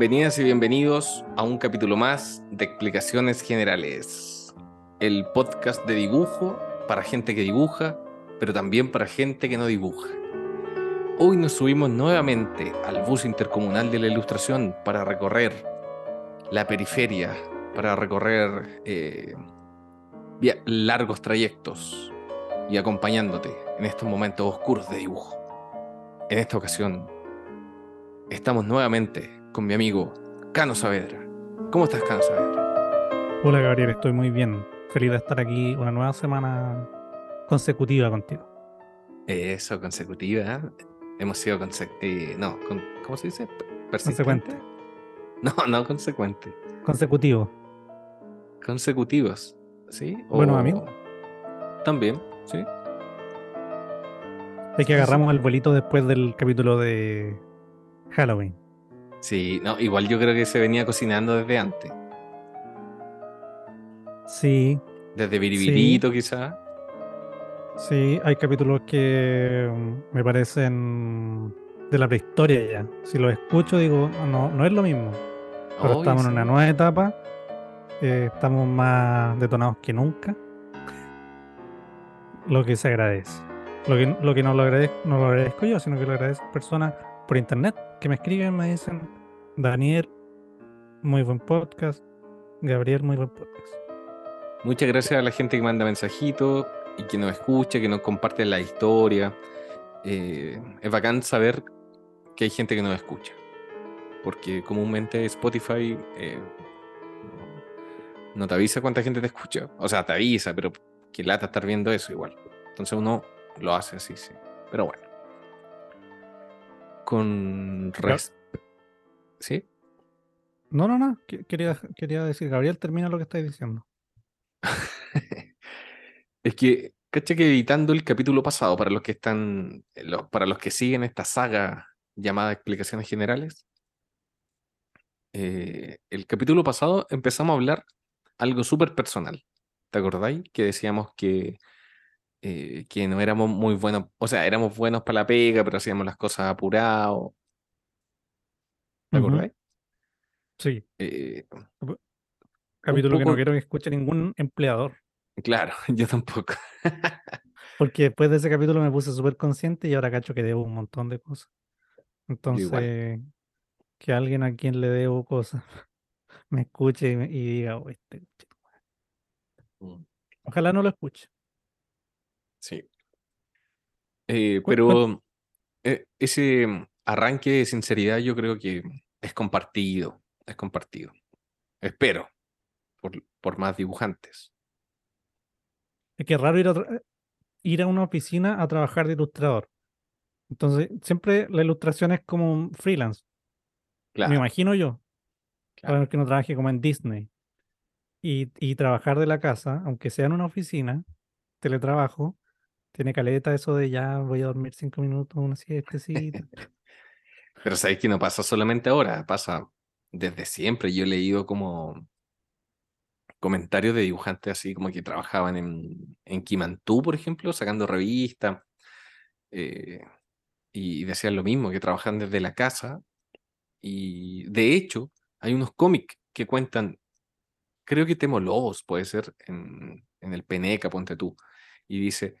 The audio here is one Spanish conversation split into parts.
Bienvenidas y bienvenidos a un capítulo más de Explicaciones Generales, el podcast de dibujo para gente que dibuja, pero también para gente que no dibuja. Hoy nos subimos nuevamente al bus intercomunal de la ilustración para recorrer la periferia, para recorrer eh, largos trayectos y acompañándote en estos momentos oscuros de dibujo. En esta ocasión, estamos nuevamente con mi amigo Cano Saavedra. ¿Cómo estás, Cano Saavedra? Hola, Gabriel, estoy muy bien. Feliz de estar aquí una nueva semana consecutiva contigo. Eso, consecutiva. Hemos sido eh, no, ¿cómo se dice? Consecuente. No, no consecuente. Consecutivo. Consecutivos, ¿sí? Bueno, amigo. También, sí. Es que agarramos el vuelito después del capítulo de Halloween. Sí, no, igual yo creo que se venía cocinando desde antes. Sí. Desde Biribirito, quizá. Sí, hay capítulos que mm, me parecen de la prehistoria ya. Si los escucho, digo, no, no es lo mismo. Pero estamos en una nueva etapa. Eh, estamos más detonados que nunca. Lo que se agradece. Lo que, lo que no, lo agradezco, no lo agradezco yo, sino que lo agradezco personas por internet que me escriben, me dicen, Daniel, muy buen podcast, Gabriel, muy buen podcast. Muchas gracias a la gente que manda mensajitos y que nos escucha, que nos comparte la historia. Eh, es bacán saber que hay gente que nos escucha, porque comúnmente Spotify eh, no te avisa cuánta gente te escucha. O sea, te avisa, pero que lata estar viendo eso igual. Entonces uno lo hace así, sí. Pero bueno con ¿Sí? No, no, no. Quería, quería decir, Gabriel, termina lo que estáis diciendo. es que, caché que editando el capítulo pasado, para los que están, para los que siguen esta saga llamada Explicaciones Generales, eh, el capítulo pasado empezamos a hablar algo súper personal. ¿Te acordáis? Que decíamos que eh, que no éramos muy buenos, o sea, éramos buenos para la pega, pero hacíamos las cosas apurados. ¿Te acordáis? Sí. Eh, Capítulo que no quiero que escuche ningún empleador. Claro, yo tampoco. Porque después de ese capítulo me puse súper consciente y ahora cacho que debo un montón de cosas. Entonces, que alguien a quien le debo cosas me escuche y, diga, oh, este... Mm. Ojalá no lo escuche. Sí. Eh, pero eh, ese arranque de sinceridad yo creo que es compartido, es compartido. Espero, por, por más dibujantes. Es que es raro ir a, ir a una oficina a trabajar de ilustrador. Entonces, siempre la ilustración es como un freelance. Me imagino yo. Claro. que no trabaje como en Disney. Y, y trabajar de la casa, aunque sea en una oficina, teletrabajo, tiene caleta eso de ya voy a dormir cinco minutos, una siestecita. Pero sabéis que no pasa solamente ahora, pasa desde siempre. Yo he leído como comentarios de dibujantes así como que trabajaban en, en Kimantú, por ejemplo, sacando revistas. Eh, y decían lo mismo, que trabajan desde la casa. Y de hecho, hay unos cómics que cuentan, creo que Temo Lobos puede ser en, en el Peneca, ponte tú. Y dice,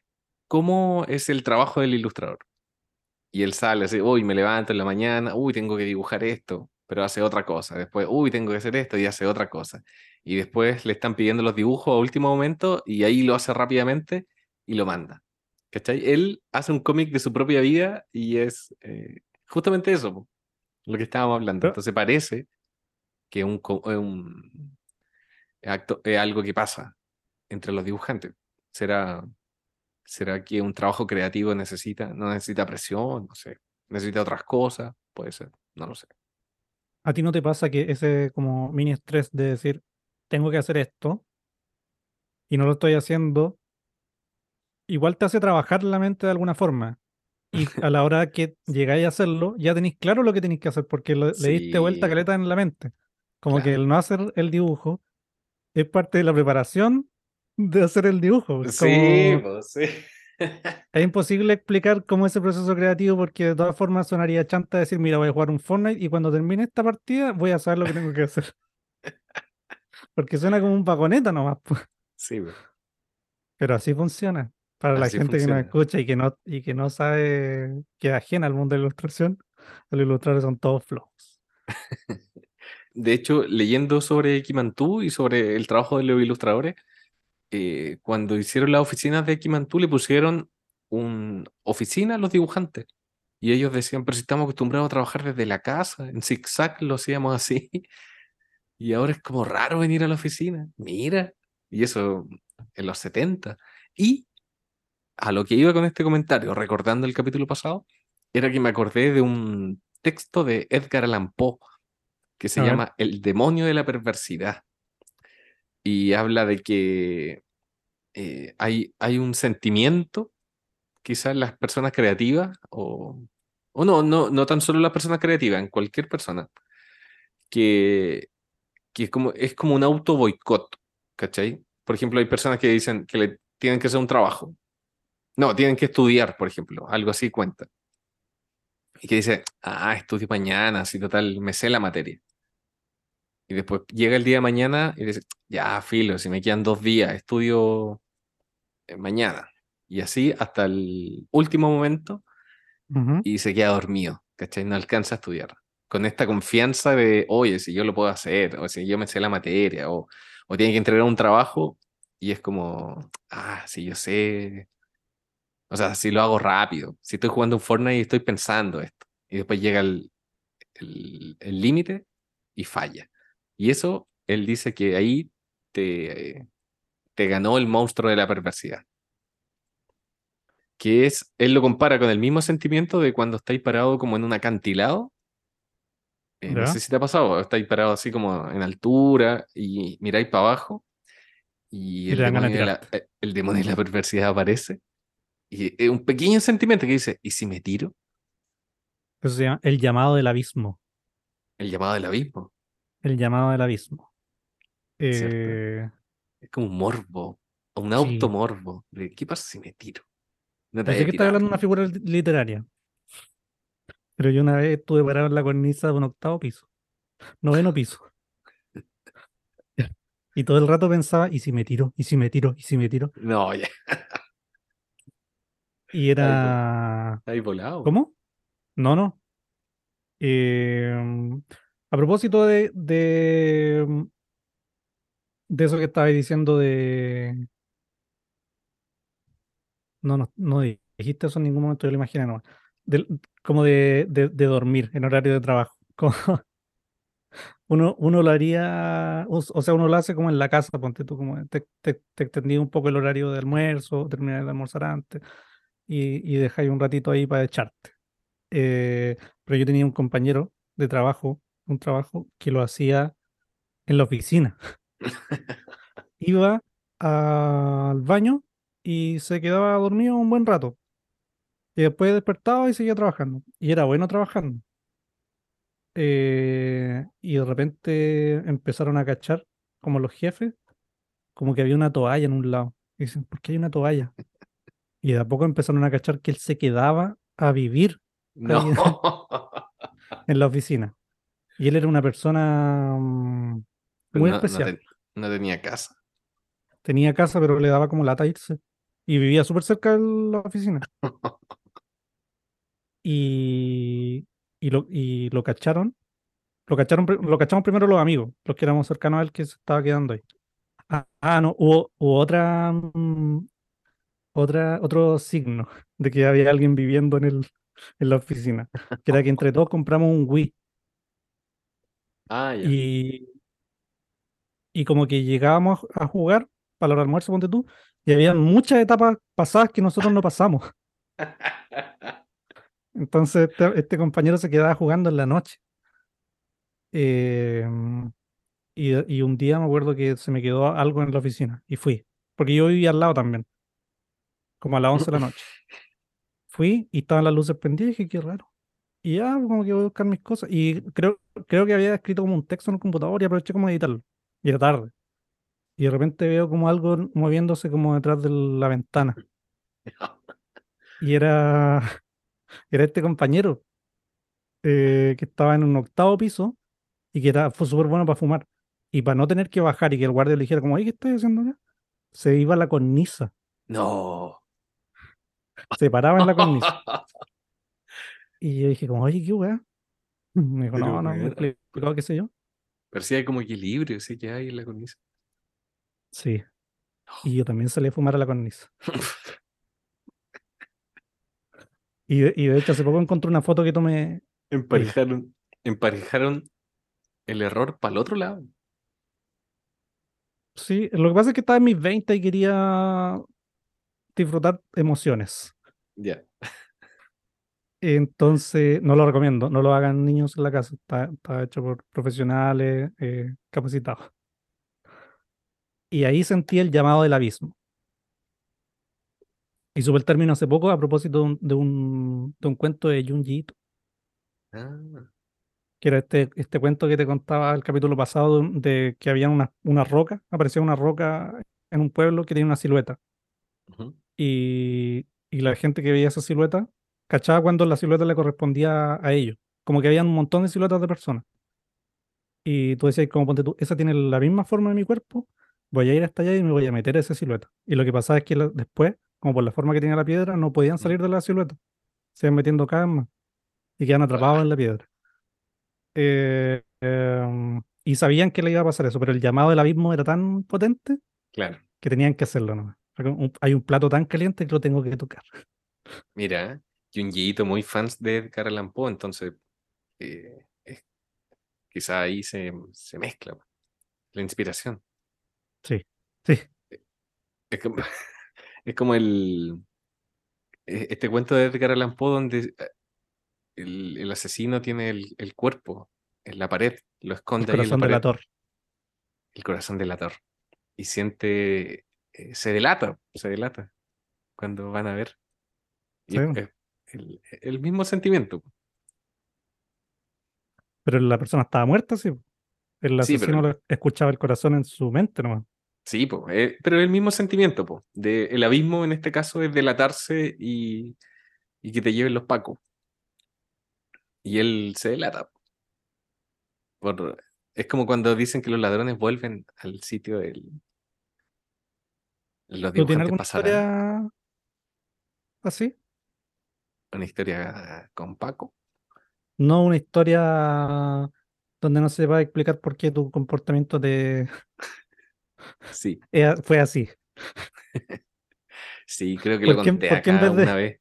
¿cómo es el trabajo del ilustrador? Y él sale así, uy, me levanto en la mañana, uy, tengo que dibujar esto, pero hace otra cosa. Después, uy, tengo que hacer esto y hace otra cosa. Y después le están pidiendo los dibujos a último momento y ahí lo hace rápidamente y lo manda. ¿Cachai? Él hace un cómic de su propia vida y es eh, justamente eso, lo que estábamos hablando. Entonces parece que un, un acto, es algo que pasa entre los dibujantes. Será ¿Será que un trabajo creativo necesita, no necesita presión? No sé. ¿Necesita otras cosas? Puede ser, no lo sé. ¿A ti no te pasa que ese como mini estrés de decir, tengo que hacer esto y no lo estoy haciendo, igual te hace trabajar la mente de alguna forma? Y a la hora que llegáis a hacerlo, ya tenéis claro lo que tenéis que hacer porque le diste vuelta caleta en la mente. Como que el no hacer el dibujo es parte de la preparación de hacer el dibujo. Sí, pues, sí. Es imposible explicar cómo es ese proceso creativo porque de todas formas sonaría chanta decir, mira, voy a jugar un Fortnite y cuando termine esta partida voy a saber lo que tengo que hacer. Porque suena como un vagoneta nomás. Sí, pero así funciona. Para la gente que nos escucha y que no, y que no sabe que ajena al mundo de la ilustración, los ilustradores son todos flojos. De hecho, leyendo sobre Kimantú y sobre el trabajo de los ilustradores, eh, cuando hicieron las oficinas de Kimantú le pusieron una oficina a los dibujantes. Y ellos decían, pero si estamos acostumbrados a trabajar desde la casa, en zigzag lo hacíamos así. Y ahora es como raro venir a la oficina. Mira. Y eso en los 70. Y a lo que iba con este comentario, recordando el capítulo pasado, era que me acordé de un texto de Edgar Allan Poe que se llama El demonio de la perversidad. Y habla de que eh, hay, hay un sentimiento, quizás las personas creativas, o, o no, no, no tan solo las personas creativas, en cualquier persona, que, que es, como, es como un auto boicot, ¿cachai? Por ejemplo, hay personas que dicen que le tienen que hacer un trabajo. No, tienen que estudiar, por ejemplo, algo así cuenta. Y que dice, ah, estudio mañana, así total, me sé la materia. Y después llega el día de mañana y dice, ya, filo, si me quedan dos días, estudio eh, mañana. Y así hasta el último momento y se queda dormido, ¿cachai? No alcanza a estudiar. Con esta confianza de, oye, si yo lo puedo hacer, o si yo me sé la materia, o, o tiene que entregar un trabajo, y es como, ah, si yo sé, o sea, si lo hago rápido, si estoy jugando un Fortnite y estoy pensando esto, y después llega el límite y falla. Y eso, él dice que ahí te, te ganó el monstruo de la perversidad. Que es, él lo compara con el mismo sentimiento de cuando estáis parado como en un acantilado. Eh, no sé si te ha pasado, estáis parado así como en altura y miráis para abajo y, el, demonio la, eh, el, demonio de la, perversidad aparece. Y es un pequeño sentimiento que dice, ¿y si me tiro? Eso se llama el llamado del abismo. El llamado del abismo. El llamado del abismo. Eh, es como un morbo, o un automorbo. De, ¿Qué pasa si me tiro? No que estás hablando de una figura literaria. Pero yo una vez estuve parado en la cornisa de un octavo piso. Noveno piso. Y todo el rato pensaba, ¿y si me tiro? ¿Y si me tiro? ¿Y si me tiro? No, ya. Y era. Ahí volado. ¿Cómo? No, no. Eh, a propósito de, de, de eso que estaba diciendo de... No, no, no dijiste eso en ningún momento, yo lo imaginé no. como de, de, dormir en horario de trabajo. uno, uno lo haría, o, sea, uno lo hace como en la casa, ponte tú, como te, te, extendí un poco el horario de almuerzo, terminar de almorzar antes y, y dejáis un ratito ahí para echarte. Eh, pero yo tenía un compañero de trabajo un trabajo que lo hacía en la oficina. Iba al baño y se quedaba dormido un buen rato. Y después despertaba y seguía trabajando. Y era bueno trabajando. Eh, y de repente empezaron a cachar, como los jefes, como que había una toalla en un lado. Y dicen, ¿por qué hay una toalla? Y de a poco empezaron a cachar que él se quedaba a vivir en la oficina. Y él era una persona mm, muy especial. No, tenía casa. Tenía casa, pero le daba como lata irse. Y vivía súper cerca de la oficina. y, y, lo, y lo cacharon. Lo cacharon, lo cachamos primero los amigos, los que éramos cercanos a él que se estaba quedando ahí. Ah, ah no, hubo, otra, mm, otra, otro signo de que había alguien viviendo en, el, en la oficina. Que era que entre todos compramos un Wii. Ah, y, y como que llegábamos a jugar para el almuerzo, ponte tú, y había muchas etapas pasadas que nosotros no pasamos. Entonces este, este, compañero se quedaba jugando en la noche. Em, y, y, un día me acuerdo que se me quedó algo en la oficina y fui, porque yo vivía al lado también, como a las 11 de la noche. Fui y estaban las luces prendidas y dije, qué raro. Y ya, como que voy a buscar mis cosas. Y creo, creo que había escrito como un texto en el computador y aproveché como a editarlo. Y era tarde. Y de repente veo como algo moviéndose como detrás de la ventana. Y era, era este compañero eh, que estaba en un octavo piso y que era, fue súper bueno para fumar. Y para no tener que bajar y que el guardia le dijera como, ¿qué estoy haciendo acá? Se iba a la cornisa. No. Se paraba en la cornisa. y yo dije como, oye, ¿qué weá? Me dijo, no, no, me explicó qué sé yo. Pero sí hay como equilibrio, sí que hay en la cornisa. Sí. Y yo también salí a fumar a la cornisa. y, de, y de hecho hace poco encontré una foto que tomé. Emparejaron, emparejaron el error para el otro lado. Sí, lo que pasa es que estaba en mis 20 y quería disfrutar emociones. Ya. Entonces, no lo recomiendo, no lo hagan niños en la casa, está, hecho por profesionales eh, capacitados. Y ahí sentí el llamado del abismo. Y supe el término hace poco a propósito de un, de un, cuento de Junji ah. Que era este, este cuento que te contaba el capítulo pasado de que había una, una roca, aparecía una roca en un pueblo que tenía una silueta. y, y la gente que veía esa silueta cachaba cuando la silueta le correspondía a ellos. Como que había un montón de siluetas de personas. Y tú decías, como ponte tú, esa tiene la misma forma de mi cuerpo, voy a ir hasta allá y me voy a meter a esa silueta. Y lo que pasaba es que después, como por la forma que tenía la piedra, no podían salir de la silueta. Se iban metiendo cada vez más. Y quedan atrapados en la piedra. Eh, em, y sabían que le iba a pasar eso, pero el llamado del abismo era tan potente claro. que tenían que hacerlo. ¿no? Hay un plato tan caliente que lo tengo que tocar. Mira, Junjiito muy fans de Edgar Allan Poe, entonces eh, quizá ahí se, se, mezcla la inspiración. Sí, sí. Es como, es como el e, este cuento de Edgar Allan Poe donde eh, el, el asesino tiene el, el, cuerpo en la pared, lo esconde el ahí en la pared. El corazón delator. Y siente, eh, se delata, se delata cuando van a ver. Y el, mismo sentimiento. Pero la persona estaba muerta, sí. El asesino escuchaba el corazón en su mente nomás. Sí, pues, pero es el mismo sentimiento, pues. De, el abismo en este caso es delatarse y, y que te lleven los pacos. Y él se delata. Por, es como cuando dicen que los ladrones vuelven al sitio del. Los ¿Tú tienes alguna historia así? Una historia con Paco. No una historia donde no se va a explicar por qué tu comportamiento de... Sí. fue así. sí, creo que lo conté acá una vez.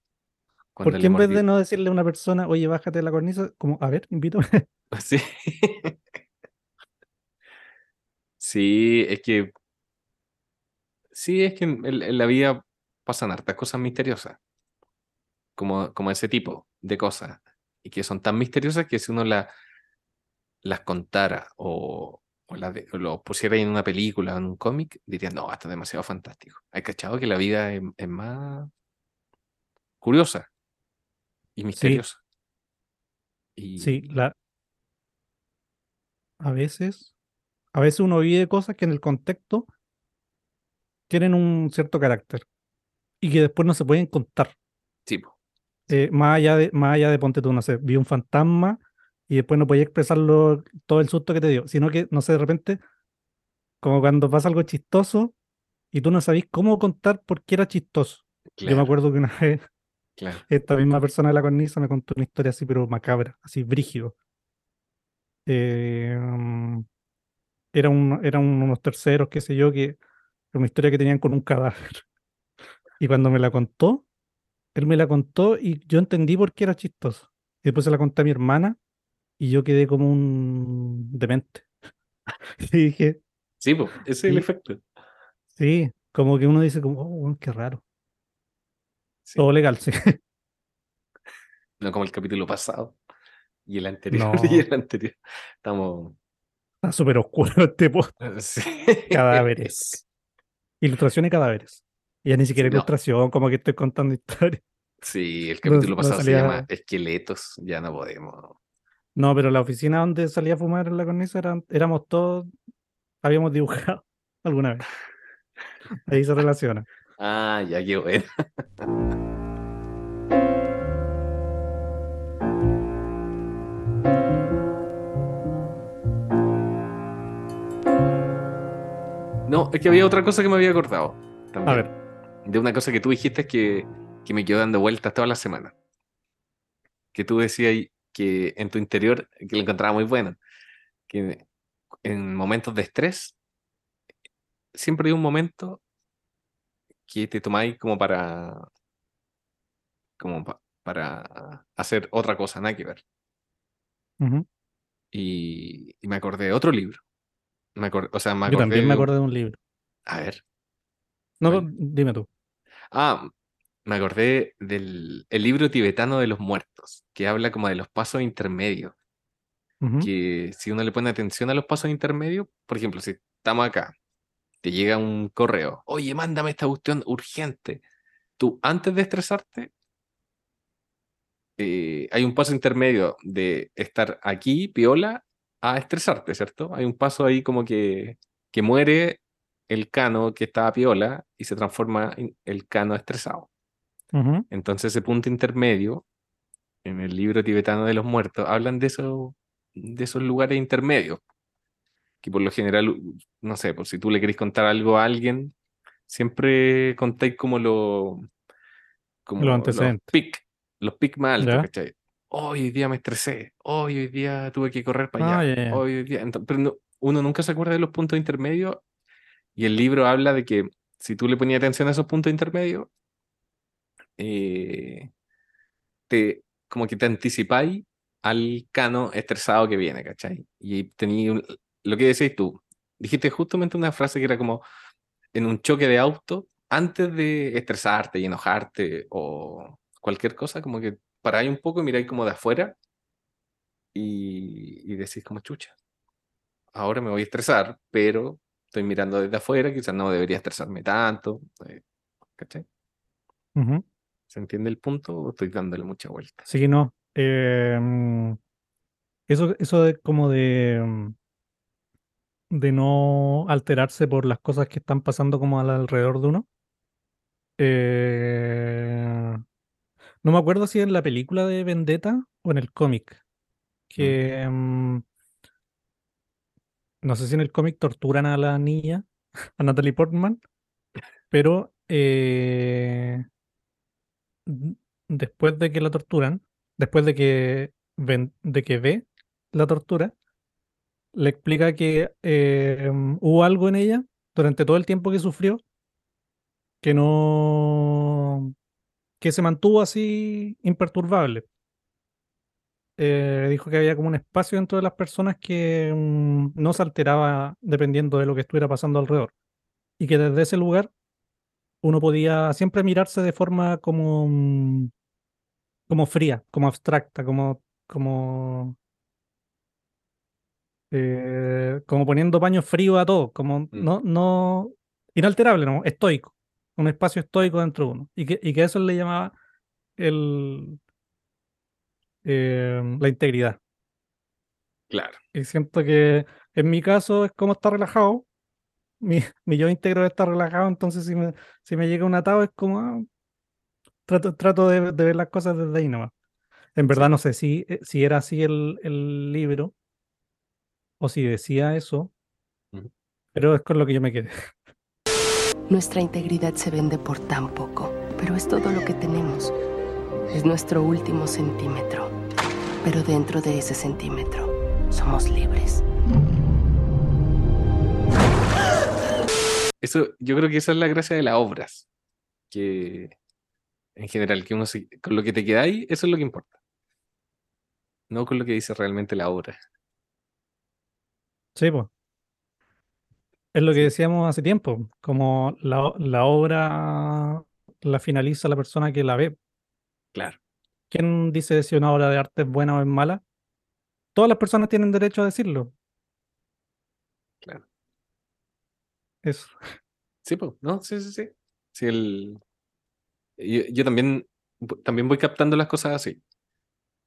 ¿Por qué en vez de no decirle a una persona, oye, bájate de la cornisa, como, a ver, invítame? Sí. sí, es que. Sí, es que en la vida pasan hartas cosas misteriosas como, como ese tipo de cosas, y que son tan misteriosas que si uno la, las contara o, o, lo pusiera en una película o en un cómic, dirían, no, esto es demasiado fantástico. Hay cachado que la vida es, más curiosa y misteriosa. Sí. Y... sí, la... a veces, a veces uno vive cosas que en el contexto tienen un cierto carácter y que después no se pueden contar. Sí, eh, más, allá de, más allá de ponte tú, no sé, vi un fantasma y después no podía expresarlo todo el susto que te dio, sino que, no sé, de repente, como cuando pasa algo chistoso y tú no sabís cómo contar por qué era chistoso. Yo me acuerdo que una vez esta misma persona de la cornisa me contó una historia así, pero macabra, así brígido. Eh, era un, eran unos terceros, qué sé yo, que una historia que tenían con un cadáver. Y cuando me la contó, él me la contó y yo entendí por qué era chistoso. Y después se la conté a mi hermana y yo quedé como un demente. y dije. Sí, pues, ese es el efecto. Sí, como que uno dice, como, oh, qué raro. Todo legal, sí. No como el capítulo pasado. Y el anterior. Y el anterior. Estamos. Está súper oscuro este post. Sí. Cadáveres. Ilustración y cadáveres. Ya ni siquiera ilustración, como que estoy contando historias. Sí, el capítulo pasado se llama Esqueletos, ya no podemos. No, pero la oficina donde salía a fumar en la cornisa éramos todos, habíamos dibujado alguna vez. Ahí se relaciona. Ah, ya, qué bueno. No, es que había otra cosa que me había acordado. También. A ver. De una cosa que tú dijiste que, que me quedó dando vueltas toda la semana. Que tú decías que en tu interior, que lo encontraba muy bueno, que en momentos de estrés, siempre hay un momento que te tomáis como para como para hacer otra cosa, nada que ver. y, me acordé de otro libro. Me o sea, Yo también me acordé de un libro. A ver. No, dime tú. Ah, me acordé del el libro tibetano de los muertos, que habla como de los pasos intermedios. Que si uno le pone atención a los pasos intermedios, por ejemplo, si estamos acá, te llega un correo, oye, mándame esta cuestión urgente. Tú, antes de estresarte, eh, hay un paso intermedio de estar aquí, piola, a estresarte, ¿cierto? Hay un paso ahí como que, que muere el cano que estaba piola y se transforma en el cano estresado. Entonces ese punto intermedio, en el libro tibetano de los muertos, hablan de, eso, de esos lugares intermedios, que por lo general, no sé, por si tú le querés contar algo a alguien, siempre contáis como lo... Como lo antecedente. Los pic, los pic más altos, ¿cachai? hoy día me estresé, hoy, día tuve que correr para allá, ah, hoy, día... pero uno nunca se acuerda de los puntos intermedios y el libro habla de que si tú le ponías atención a esos puntos intermedios, eh, te, como que te anticipáis al cano estresado que viene, ¿cachai? Y tenía lo que decís tú, dijiste justamente una frase que era como en un choque de auto, antes de estresarte y enojarte o cualquier cosa, como que paráis un poco y miráis como de afuera y, y decís como chucha. Ahora me voy a estresar, pero estoy mirando desde afuera, quizás no debería estresarme tanto. Eh, ¿Cachai? ¿Se entiende el punto o estoy dándole mucha vuelta? Sí, no. Em, eso, eso de como de, mm, de no alterarse por las cosas que están pasando como alrededor de uno. Eh, no me acuerdo si en la película de Vendetta o en el cómic. Mm. Que mm, no sé si en el cómic torturan a la niña, a Natalie Portman, pero eh, después de que la torturan, después de que, ve la tortura, le explica que eh, hubo algo en ella durante todo el tiempo que sufrió que no que se mantuvo así imperturbable. Eh, dijo que había como un espacio dentro de las personas que mm, no se alteraba dependiendo de lo que estuviera pasando alrededor. Y que desde ese lugar uno podía siempre mirarse de forma como, como fría, como abstracta, como, como, eh, como poniendo paño frío a todo, como mm. no, no inalterable, no, estoico, un espacio estoico dentro de uno. Y que, y que eso le llamaba el, eh, la integridad. Claro. Y siento que en mi caso es como estar relajado. Mi, mi yo íntegro está relajado, entonces si me, si me llega un atado es como ah, trato, trato de, ver las cosas desde ahí nomás. En verdad no sé si, eh, si era así el, el libro o si decía eso, pero es con lo que yo me quedé. Nuestra integridad se vende por tan poco, pero es todo lo que tenemos. Es nuestro último centímetro. Pero dentro de ese centímetro somos libres. Eso, yo creo que esa es la gracia de las obras. Que en general, que uno con lo que te queda ahí, eso es lo que importa. No con lo que dice realmente la obra. Sí, pues. Es lo que decíamos hace tiempo, como la, la obra la finaliza la persona que la ve. Claro. ¿Quién dice si una obra de arte es buena o es mala? Todas las personas tienen derecho a decirlo. Claro. Eso. Sí, pues, no, sí, sí, sí. sí el... yo, también, también voy captando las cosas así.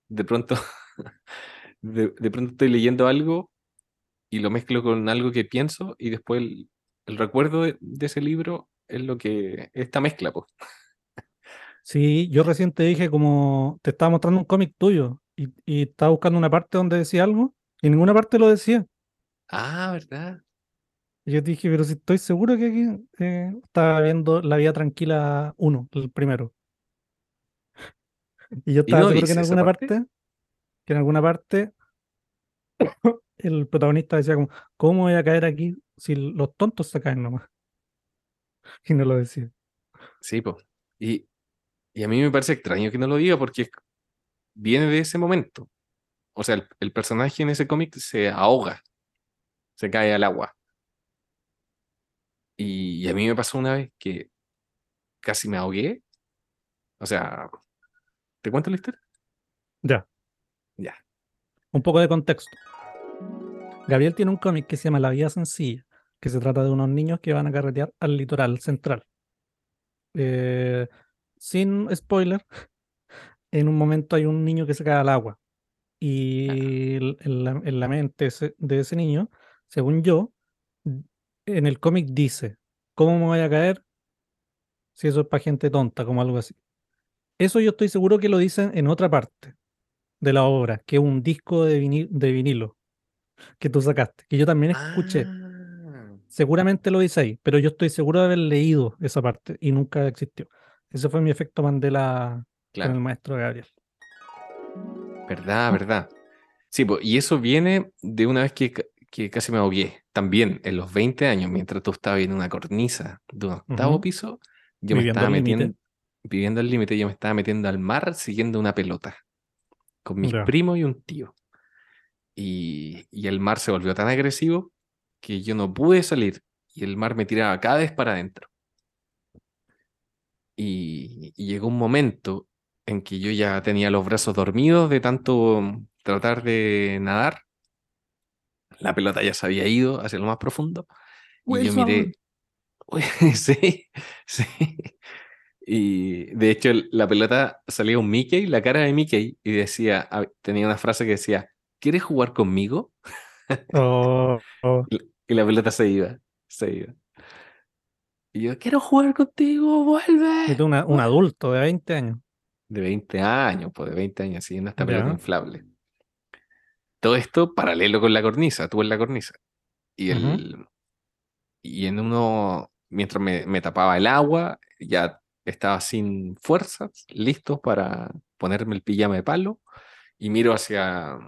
De pronto, de, pronto estoy leyendo algo y lo mezclo con algo que pienso y después el, recuerdo de, ese libro es lo que, esta mezcla, pues. Sí, yo recién te dije como te estaba mostrando un cómic tuyo y, y estaba buscando una parte donde decía algo y en ninguna parte lo decía. Ah, ¿verdad? Y yo dije, pero si estoy seguro que aquí eh, estaba viendo La Vida Tranquila 1, el primero. Y yo estaba seguro que en alguna parte? que en alguna parte, el protagonista decía como, ¿cómo voy a caer aquí si los tontos se caen nomás? Y no lo decía. Sí, pues. Y, y a mí me parece extraño que no lo diga porque viene de ese momento. O sea, el, personaje en ese cómic se ahoga, se cae al agua. Y, a mí me pasó una vez que casi me ahogué. O sea, ¿te cuento la historia? Ya. Ya. Un poco de contexto. Gabriel tiene un cómic que se llama La Vida Sencilla, que se trata de unos niños que van a carretear al litoral central. Eh, sin spoiler, en un momento hay un niño que se cae al agua. Y en la, mente de ese niño, según yo, en el cómic dice, ¿cómo me voy a caer si eso es para gente tonta, como algo así? Eso yo estoy seguro que lo dicen en otra parte de la obra, que es un disco de, vinilo que tú sacaste, que yo también escuché. Ah. Seguramente lo dice ahí, pero yo estoy seguro de haber leído esa parte y nunca existió. Ese fue mi efecto Mandela con el maestro Gabriel. Verdad, verdad. Sí, y eso viene de una vez que, casi me ahogué. También en los 20 años, mientras tú estabas en una cornisa de un octavo piso, yo me estaba metiendo, viviendo al límite, yo me estaba metiendo al mar siguiendo una pelota con mis primos y un tío. Y, y, el mar se volvió tan agresivo que yo no pude salir y el mar me tiraba cada vez para adentro. Y, llegó un momento en que yo ya tenía los brazos dormidos de tanto tratar de nadar. La pelota ya se había ido hacia lo más profundo. Y yo miré. sí, sí. Y de hecho, la pelota salía un Mickey, la cara de Mickey, y decía, tenía una frase que decía: ¿Quieres jugar conmigo? Oh, oh. Y la pelota se iba, se iba. Y yo, quiero jugar contigo, vuelve. Y tú un adulto de 20 años. De 20 años, pues de 20 años, siguiendo esta pelota inflable. Todo esto paralelo con la cornisa, tú en la cornisa. Y, el, y en uno, mientras me, me, tapaba el agua, ya estaba sin fuerzas, listo para ponerme el pijama de palo, y miro hacia,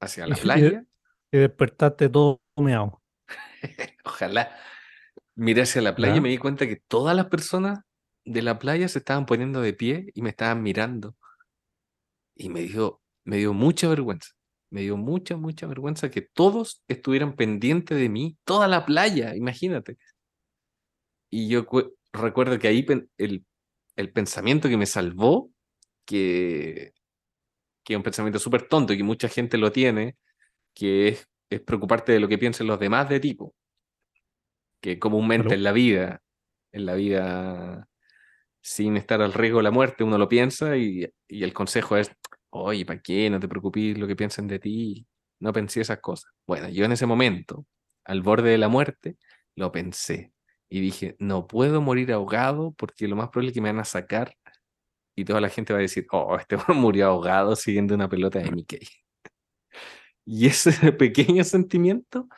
hacia la playa. Y, despertaste todo humeado. Ojalá miré hacia la playa y me di cuenta que todas las personas de la playa se estaban poniendo de pie y me estaban mirando. Y me dio, me dio mucha vergüenza. Me dio mucha, mucha vergüenza que todos estuvieran pendientes de mí, toda la playa, imagínate. Y yo recuerdo que ahí el, el pensamiento que me salvó, que, que es un pensamiento súper tonto y que mucha gente lo tiene, que es, es preocuparte de lo que piensen los demás de tipo que comúnmente en la vida, en la vida sin estar al riesgo de la muerte, uno lo piensa y, el consejo es, oye, ¿para qué? No te preocupes lo que piensen de ti, no pensé esas cosas. Bueno, yo en ese momento, al borde de la muerte, lo pensé y dije, no puedo morir ahogado porque lo más probable es que me van a sacar y toda la gente va a decir, oh, este murió ahogado siguiendo una pelota de Mickey. y ese pequeño sentimiento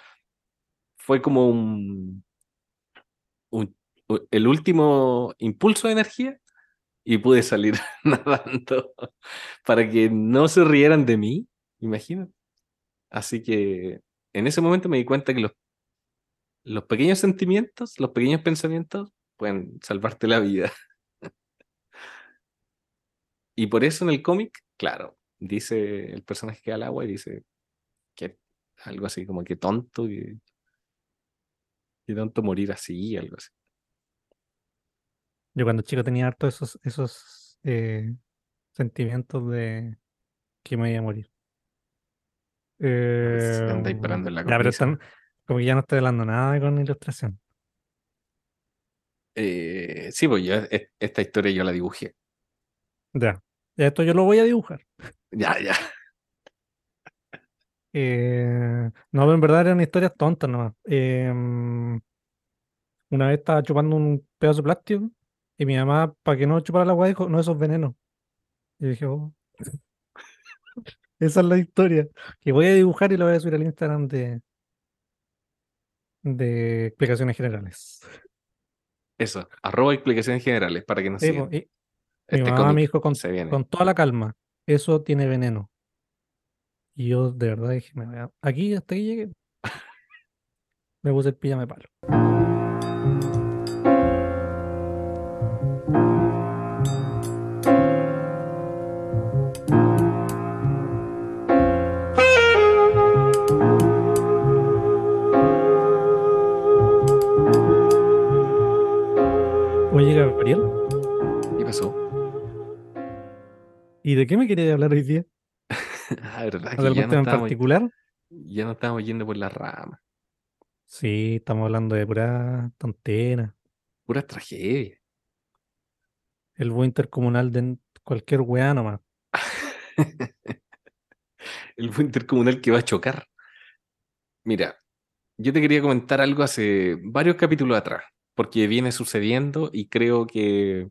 fue como un, el último impulso de energía y pude salir nadando para que no se rieran de mí, imagino. Así que en ese momento me di cuenta que los, los pequeños sentimientos, los pequeños pensamientos pueden salvarte la vida. y por eso en el cómic, claro, dice el personaje que al agua y dice que algo así como que tonto, que, que tonto morir así, algo así. Yo cuando chico tenía harto esos, esos eh, sentimientos de que me iba a morir. Eh, en la ya, pero están, como que ya no estoy hablando nada con ilustración. Eh, sí, pues yo esta historia yo la dibujé. Ya. Ya esto yo lo voy a dibujar. Ya, ya. Eh, no, pero en verdad eran historias tontas nomás. Eh, una vez estaba chupando un pedazo de plástico y mi mamá, para que no chupara la agua, dijo, no, eso es veneno. Y dije, oh. Esa es la historia. Que voy a dibujar y lo voy a subir al Instagram de, de explicaciones generales. Eso, arroba explicaciones generales para que no mi este mamá me dijo con, con, toda la calma, eso tiene veneno. Y yo de verdad dije, aquí hasta aquí llegué. me puse el pijama de palo. ¿Y de qué me quería hablar hoy día? ah, ¿verdad? ¿De algún tema en particular? Ya no estamos yendo por la rama. Sí, estamos hablando de pura tontera. Pura tragedia. El buen intercomunal de cualquier weá nomás. El buen intercomunal que va a chocar. Mira, yo te quería comentar algo hace varios capítulos atrás, porque viene sucediendo y creo que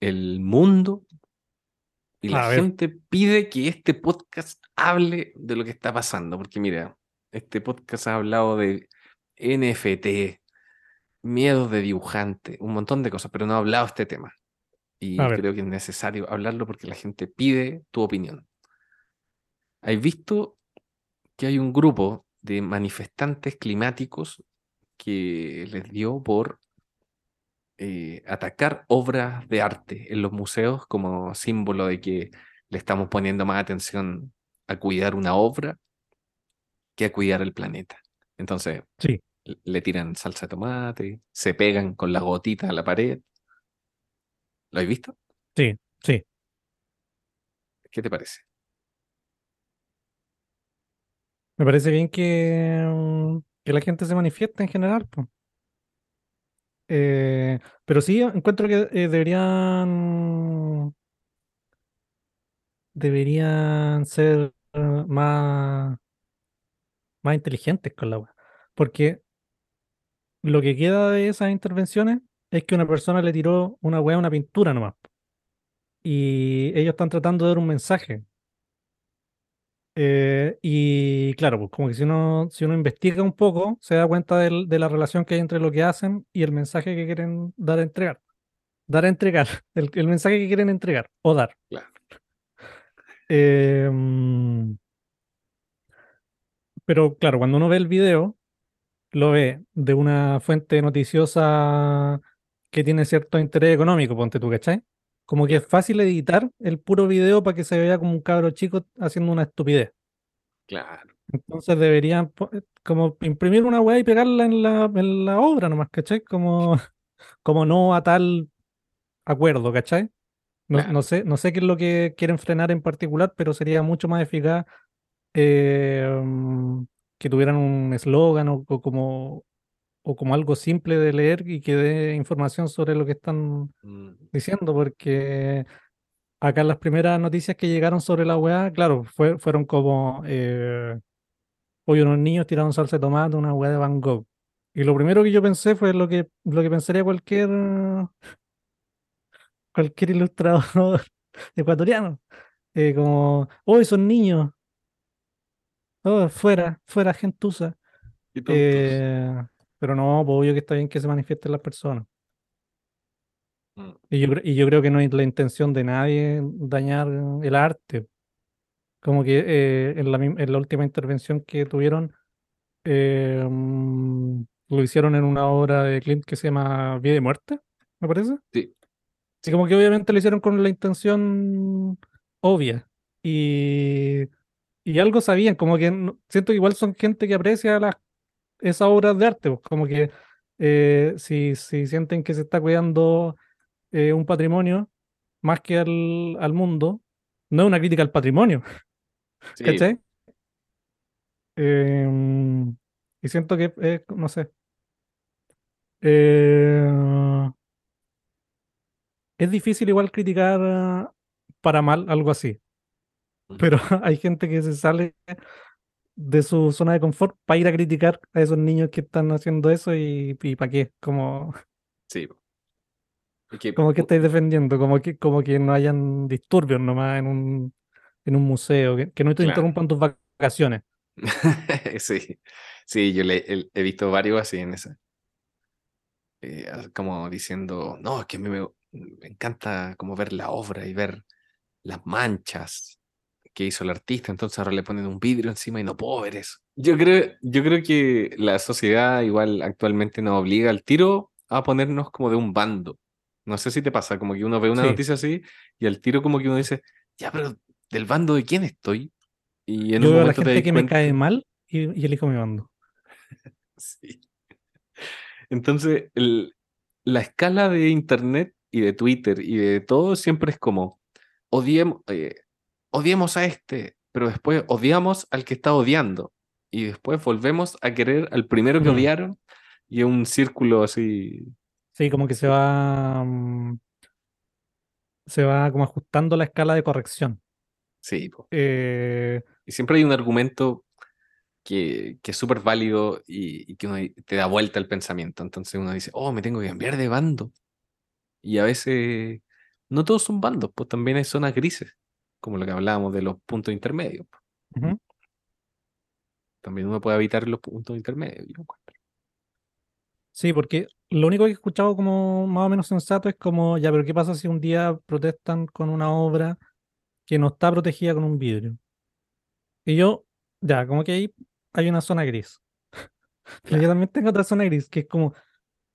el mundo y la gente pide que este podcast hable de lo que está pasando, porque mira, este podcast ha hablado de NFT, miedos de dibujante, un montón de cosas, pero no ha hablado de este tema. Y creo que es necesario hablarlo porque la gente pide tu opinión. ¿Has visto que hay un grupo de manifestantes climáticos que les dio por eh, atacar obras de arte en los museos como símbolo de que le estamos poniendo más atención a cuidar una obra que a cuidar el planeta. Entonces, sí. le tiran salsa de tomate, se pegan con la gotita a la pared. ¿Lo has visto? Sí, sí. ¿Qué te parece? Me parece bien que, mm, que la gente se manifieste en general. Pues. Eh, pero sí, encuentro que eh, deberían deberían ser más, más inteligentes con la web. Porque lo que queda de esas intervenciones es que una persona le tiró una web a una pintura nomás. Y ellos están tratando de dar un mensaje. Eh, y claro, pues como que si uno, si uno investiga un poco, se da cuenta de la relación que hay entre lo que hacen y el mensaje que quieren dar a entregar. Dar a entregar, el, mensaje que quieren entregar o dar. Claro. Em, pero claro, cuando uno ve el video, lo ve de una fuente noticiosa que tiene cierto interés económico, ponte tú, ¿cachai? Como que es fácil editar el puro video para que se vea como un cabro chico haciendo una estupidez. Claro. Entonces deberían eh, como imprimir una weá y pegarla en la, en la obra nomás, ¿cachai? Como, como no a tal acuerdo, ¿cachai? No, sé, no sé qué es lo que quieren frenar en particular, pero sería mucho más eficaz eh, que tuvieran un eslogan o, como o como algo simple de leer y que dé información sobre lo que están mm. diciendo, porque acá las primeras noticias que llegaron sobre la weá, claro, fue, fueron como eh, hoy unos niños tiraron salsa de tomate, una weá de Van Gogh. Y lo primero que yo pensé fue lo que, lo que pensaría cualquier cualquier ilustrador ecuatoriano. Eh, como, hoy son niños. Oh, fuera, fuera, gentuza. Eh, pero no, pues obvio que está bien que se manifiesten las personas. Mm. Y, yo, y yo creo que no es la intención de nadie dañar el arte. Como que eh, en, la, en, la, última intervención que tuvieron, eh, mm, lo hicieron en una obra de Clint que se llama Vida y Muerte, me parece. Sí. Sí, como que obviamente lo hicieron con la intención obvia. Y, y algo sabían, como que siento que igual son gente que aprecia las esas obras de arte, pues, como que eh, si, si, sienten que se está cuidando eh, un patrimonio más que al, al, mundo, no es una crítica al patrimonio. Sí. ¿Cachai? Em, y siento que, no sé. Eh, es difícil igual criticar para mal algo así. Pero hay gente que se sale de su zona de confort para ir a criticar a esos niños que están haciendo eso y, para qué, como... Sí. como que estáis defendiendo, como que, como que no hayan disturbios nomás en un, en un museo, que, no te interrumpan tus vacaciones. sí, sí, yo le, he, visto varios así en esa. Eh, como diciendo, no, es que a mí me, me encanta como ver la obra y ver las manchas que hizo el artista, entonces ahora le ponen un vidrio encima y no puedo ver eso. Yo creo, yo creo que la sociedad igual actualmente nos obliga al tiro a ponernos como de un bando. No sé si te pasa, como que uno ve una noticia así y al tiro como que uno dice, ya, pero ¿del bando de quién estoy? Y en un momento la gente que me cae mal y, elijo mi bando. sí. Entonces, la escala de internet y de Twitter y de todo siempre es como, odiemos, eh, odiemos a este, pero después odiamos al que está odiando. Y después volvemos a querer al primero que odiaron y es un círculo así. Sí, como que se va. Mm, se va como ajustando la escala de corrección. Sí. Eh, y siempre hay un argumento que, que es súper válido y, y, que uno te da vuelta el pensamiento. Entonces uno dice, oh, me tengo que cambiar de bando. Y a veces no todos son bandos, pues también hay zonas grises como lo que hablábamos de los puntos intermedios. También uno puede evitar los puntos intermedios, Sí, porque lo único que he escuchado como más o menos sensato es como, ya, pero ¿qué pasa si un día protestan con una obra que no está protegida con un vidrio? Y yo, ya, como que ahí hay una zona gris. Pero yo también tengo otra zona gris, que es como,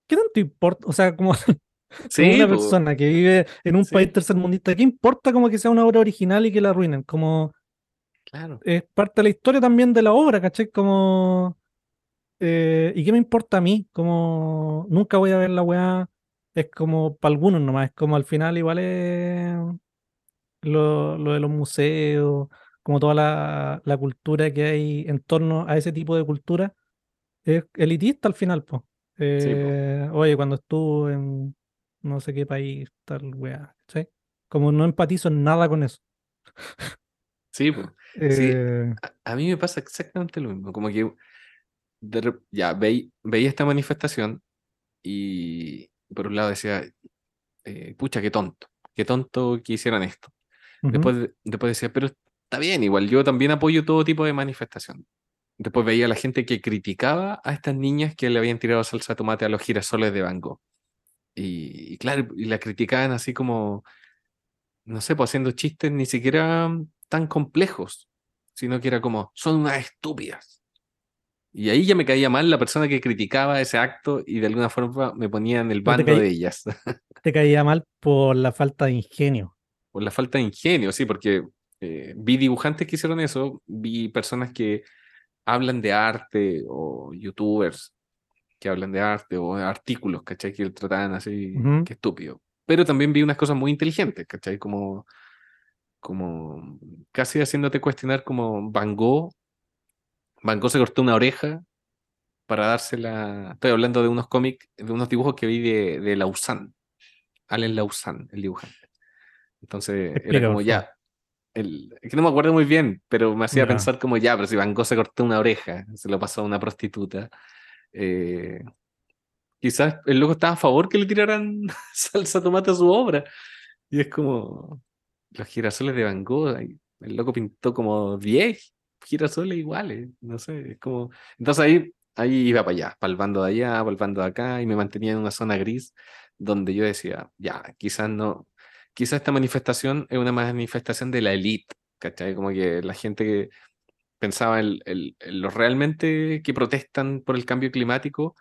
¿qué tanto importa? O sea, como Sí, una persona que vive en un país tercermundista, ¿qué importa como que sea una obra original y que la arruinen? Como claro. es parte de la historia también de la obra, ¿caché? Como eh, ¿y qué me importa a mí? Como nunca voy a ver la weá, es como para algunos nomás, es como al final igual es lo, de los museos, como toda la, la, cultura que hay en torno a ese tipo de cultura, es elitista al final, pues. oye, cuando estuvo en, no sé qué país, tal weá, ¿sí? Como no empatizo en nada con eso. Sí, pues. A, mí me pasa exactamente lo mismo, como que ya veía esta manifestación y por un lado decía, eh, pucha, qué tonto, qué tonto que hicieran esto. después, después decía, pero está bien, igual yo también apoyo todo tipo de manifestación. Después veía a la gente que criticaba a estas niñas que le habían tirado salsa de tomate a los girasoles de Van Gogh. Y, claro, y la criticaban así como, no sé, pues haciendo chistes ni siquiera tan complejos, sino que era como, son unas estúpidas. Y ahí ya me caía mal la persona que criticaba ese acto y de alguna forma me ponía en el bando de ellas. Te caía mal por la falta de ingenio. Por la falta de ingenio, sí, porque eh, vi dibujantes que hicieron eso, vi personas que hablan de arte o youtubers que hablan de arte o artículos, ¿cachai? Que trataban así, qué estúpido. Pero también vi unas cosas muy inteligentes, ¿cachai? Como, como casi haciéndote cuestionar como Van Gogh. Van Gogh se cortó una oreja para dársela. Estoy hablando de unos cómics, de unos dibujos que vi de, de Lausanne. Allen Lausanne, el dibujante. Entonces era como ya. El, que no me acuerdo muy bien, pero me hacía pensar como ya, pero si Van Gogh se cortó una oreja, se lo pasó a una prostituta. Eh, quizás el loco estaba a favor que le tiraran salsa tomate a su obra. Y es como los girasoles de Van Gogh. El loco pintó como 10 girasoles iguales. No sé, es como. Entonces ahí, ahí iba para allá, para el bando de allá, para el bando de acá, y me mantenía en una zona gris donde yo decía, ya, quizás no. Quizás esta manifestación es una manifestación de la élite, ¿cachai? Como que la gente que pensaba en, los realmente que protestan por el cambio climático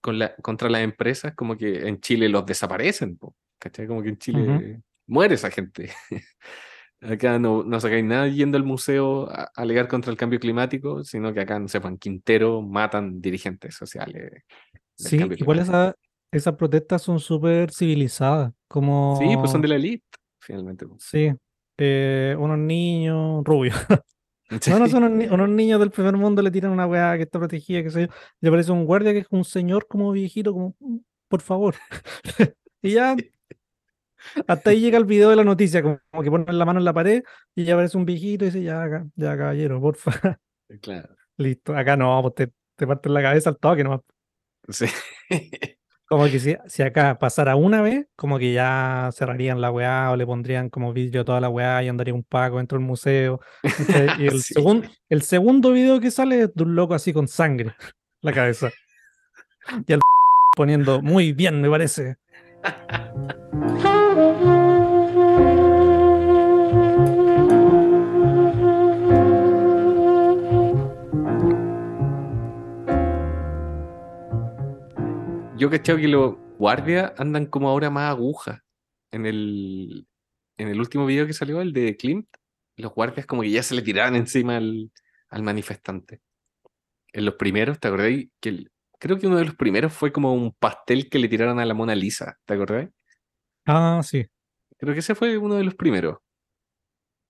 con la, contra las empresas, como que en Chile los desaparecen, ¿cachai? Como que en Chile muere esa gente. acá no, no sacáis nada yendo al museo a, alegar contra el cambio climático, sino que acá, no sepan, Quintero matan dirigentes sociales. Sí, igual esa, esas protestas son súper civilizadas, como... Sí, pues son de la élite, finalmente. Sí, eh, unos niños rubios. No, no son unos, niños del primer mundo, le tiran una weá que está protegida, que sé yo. Le aparece un guardia que es un señor como viejito, como, mm, por favor. y ya, hasta ahí llega el video de la noticia, como, que ponen la mano en la pared y ya aparece un viejito y dice, ya, ya caballero, porfa. Claro. Listo. Acá no, pues te, te parten la cabeza al toque no Sí. Como que si, si, acá pasara una vez, como que ya cerrarían la weá o le pondrían como vídeo toda la weá y andaría un paco dentro del museo. Y el, el segundo video que sale es de un loco así con sangre la cabeza. Y el poniendo muy bien, me parece. Yo cachado que los guardias andan como ahora más agujas. En el, en el último video que salió, el de Klimt, los guardias como que ya se le tiraban encima al, manifestante. En los primeros, ¿te acordáis? Que creo que uno de los primeros fue como un pastel que le tiraron a la Mona Lisa, ¿te acordáis? Ah, sí. Creo que ese fue uno de los primeros.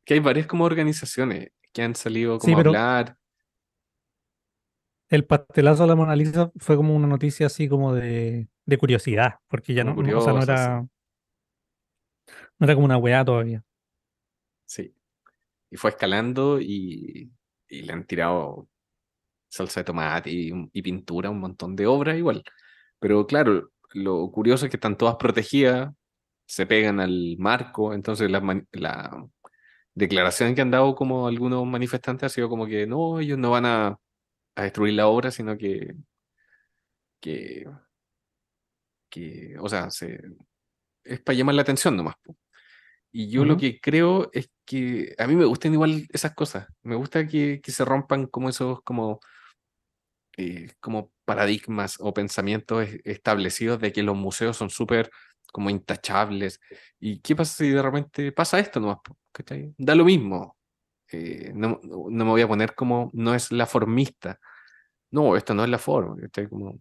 Que hay varias como organizaciones que han salido como a hablar el pastelazo a la Mona Lisa fue como una noticia así como de, curiosidad, porque ya no, o sea, no era, no era como una weá todavía. Sí. Y fue escalando y, le han tirado salsa de tomate y, pintura, un montón de obras igual. Pero claro, lo curioso es que están todas protegidas, se pegan al marco, entonces la, la declaración que han dado como algunos manifestantes ha sido como que no, ellos no van a a destruir la obra, sino que, que, que o sea, se, es para llamar la atención nomás. Y yo lo que creo es que a mí me gustan igual esas cosas. Me gusta que, que se rompan como esos como, eh, como paradigmas o pensamientos establecidos de que los museos son súper como intachables. ¿Y qué pasa si de repente pasa esto nomás? Da lo mismo. Eh, no, me voy a poner como no es la formista. No, esto no es la forma. Como...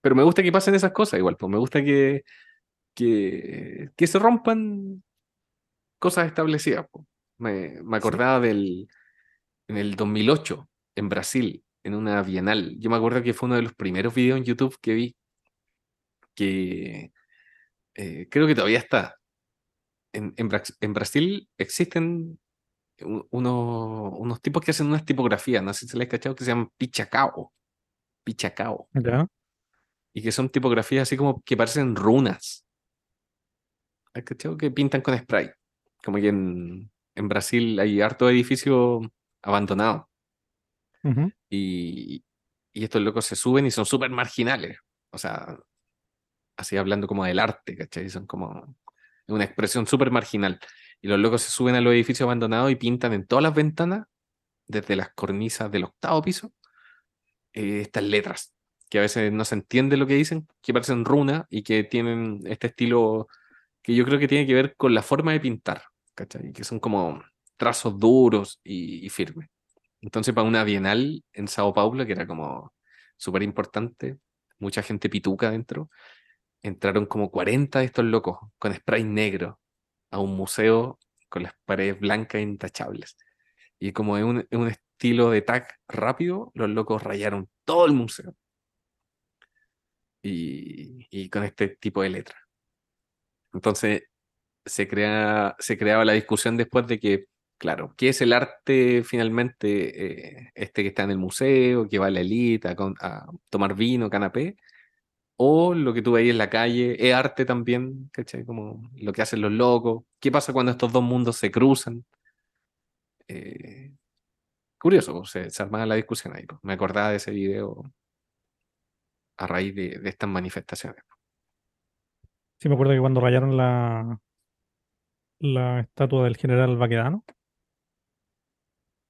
Pero me gusta que pasen esas cosas igual, pues me gusta que, que, que se rompan cosas establecidas. Me, me, acordaba del en el 2008 en Brasil, en una bienal. Yo me acuerdo que fue uno de los primeros videos en YouTube que vi que eh, creo que todavía está. En, en, en Brasil existen unos, unos tipos que hacen unas tipografías, no sé si se les ha cachado, que se llaman pichacao. Pichacao. Y que son tipografías así como que parecen runas. ¿Has cachado? Que pintan con spray. Como que en, en Brasil hay harto edificio abandonado. y, y estos locos se suben y son súper marginales. O sea, así hablando como del arte, ¿cachai? Son como una expresión súper marginal. Y los locos se suben a los edificios abandonados y pintan en todas las ventanas, desde las cornisas del octavo piso, eh, estas letras, que a veces no se entiende lo que dicen, que parecen runas y que tienen este estilo que yo creo que tiene que ver con la forma de pintar, ¿cachai? Que son como trazos duros y, firmes. Entonces, para una bienal en Sao Paulo, que era como súper importante, mucha gente pituca dentro, entraron como 40 de estos locos con spray negro a un museo con las paredes blancas e intachables. Y como en un, un estilo de tag rápido, los locos rayaron todo el museo. Y, y con este tipo de letra. Entonces se, crea, se creaba la discusión después de que, claro, ¿qué es el arte finalmente? Eh, este que está en el museo, que va a la elite a, a tomar vino, canapé, o lo que tú veis en la calle, es arte también, ¿cachai? Como lo que hacen los locos. ¿Qué pasa cuando estos dos mundos se cruzan? Eh, curioso, pues, se, se, armaba la discusión ahí. Pues. Me acordaba de ese video a raíz de, estas manifestaciones. Sí, me acuerdo que cuando rayaron la, la estatua del general Baquedano,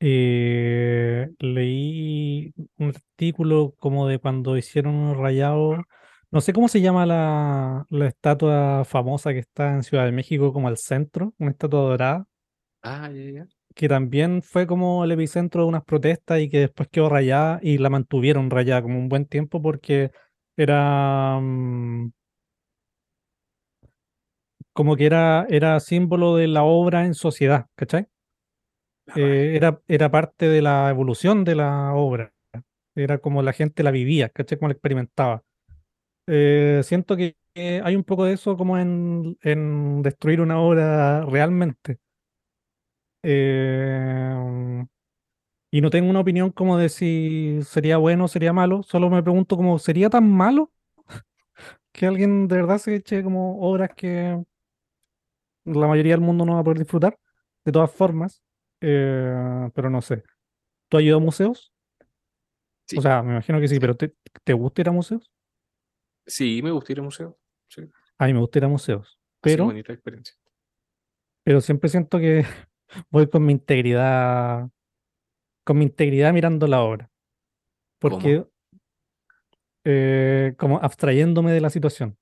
eh, leí un artículo como de cuando hicieron un rayado no sé cómo se llama la, estatua famosa que está en Ciudad de México, como al centro, una estatua dorada. Ah, ya, ya. Que también fue como el epicentro de unas protestas y que después quedó rayada y la mantuvieron rayada como un buen tiempo porque era. Mm, como que era, era símbolo de la obra en sociedad, ¿cachai? Eh, era, era parte de la evolución de la obra. Era como la gente la vivía, ¿cachai? Como la experimentaba. Eh, siento que hay un poco de eso como en, destruir una obra realmente. Eh, Y no tengo una opinión como de si sería bueno o sería malo, solo me pregunto como, ¿sería tan malo que alguien de verdad se eche como obras que la mayoría del mundo no va a poder disfrutar? De todas formas, eh, pero no sé. ¿Tú has ido a museos? O sea, me imagino que sí, pero ¿te, ¿te gusta ir a museos? Sí, me gusta ir a museos. A mí me gusta ir a museos. Pero, bonita experiencia. pero siempre siento que voy con mi integridad con mi integridad mirando la obra. Porque eh, como abstrayéndome de la situación.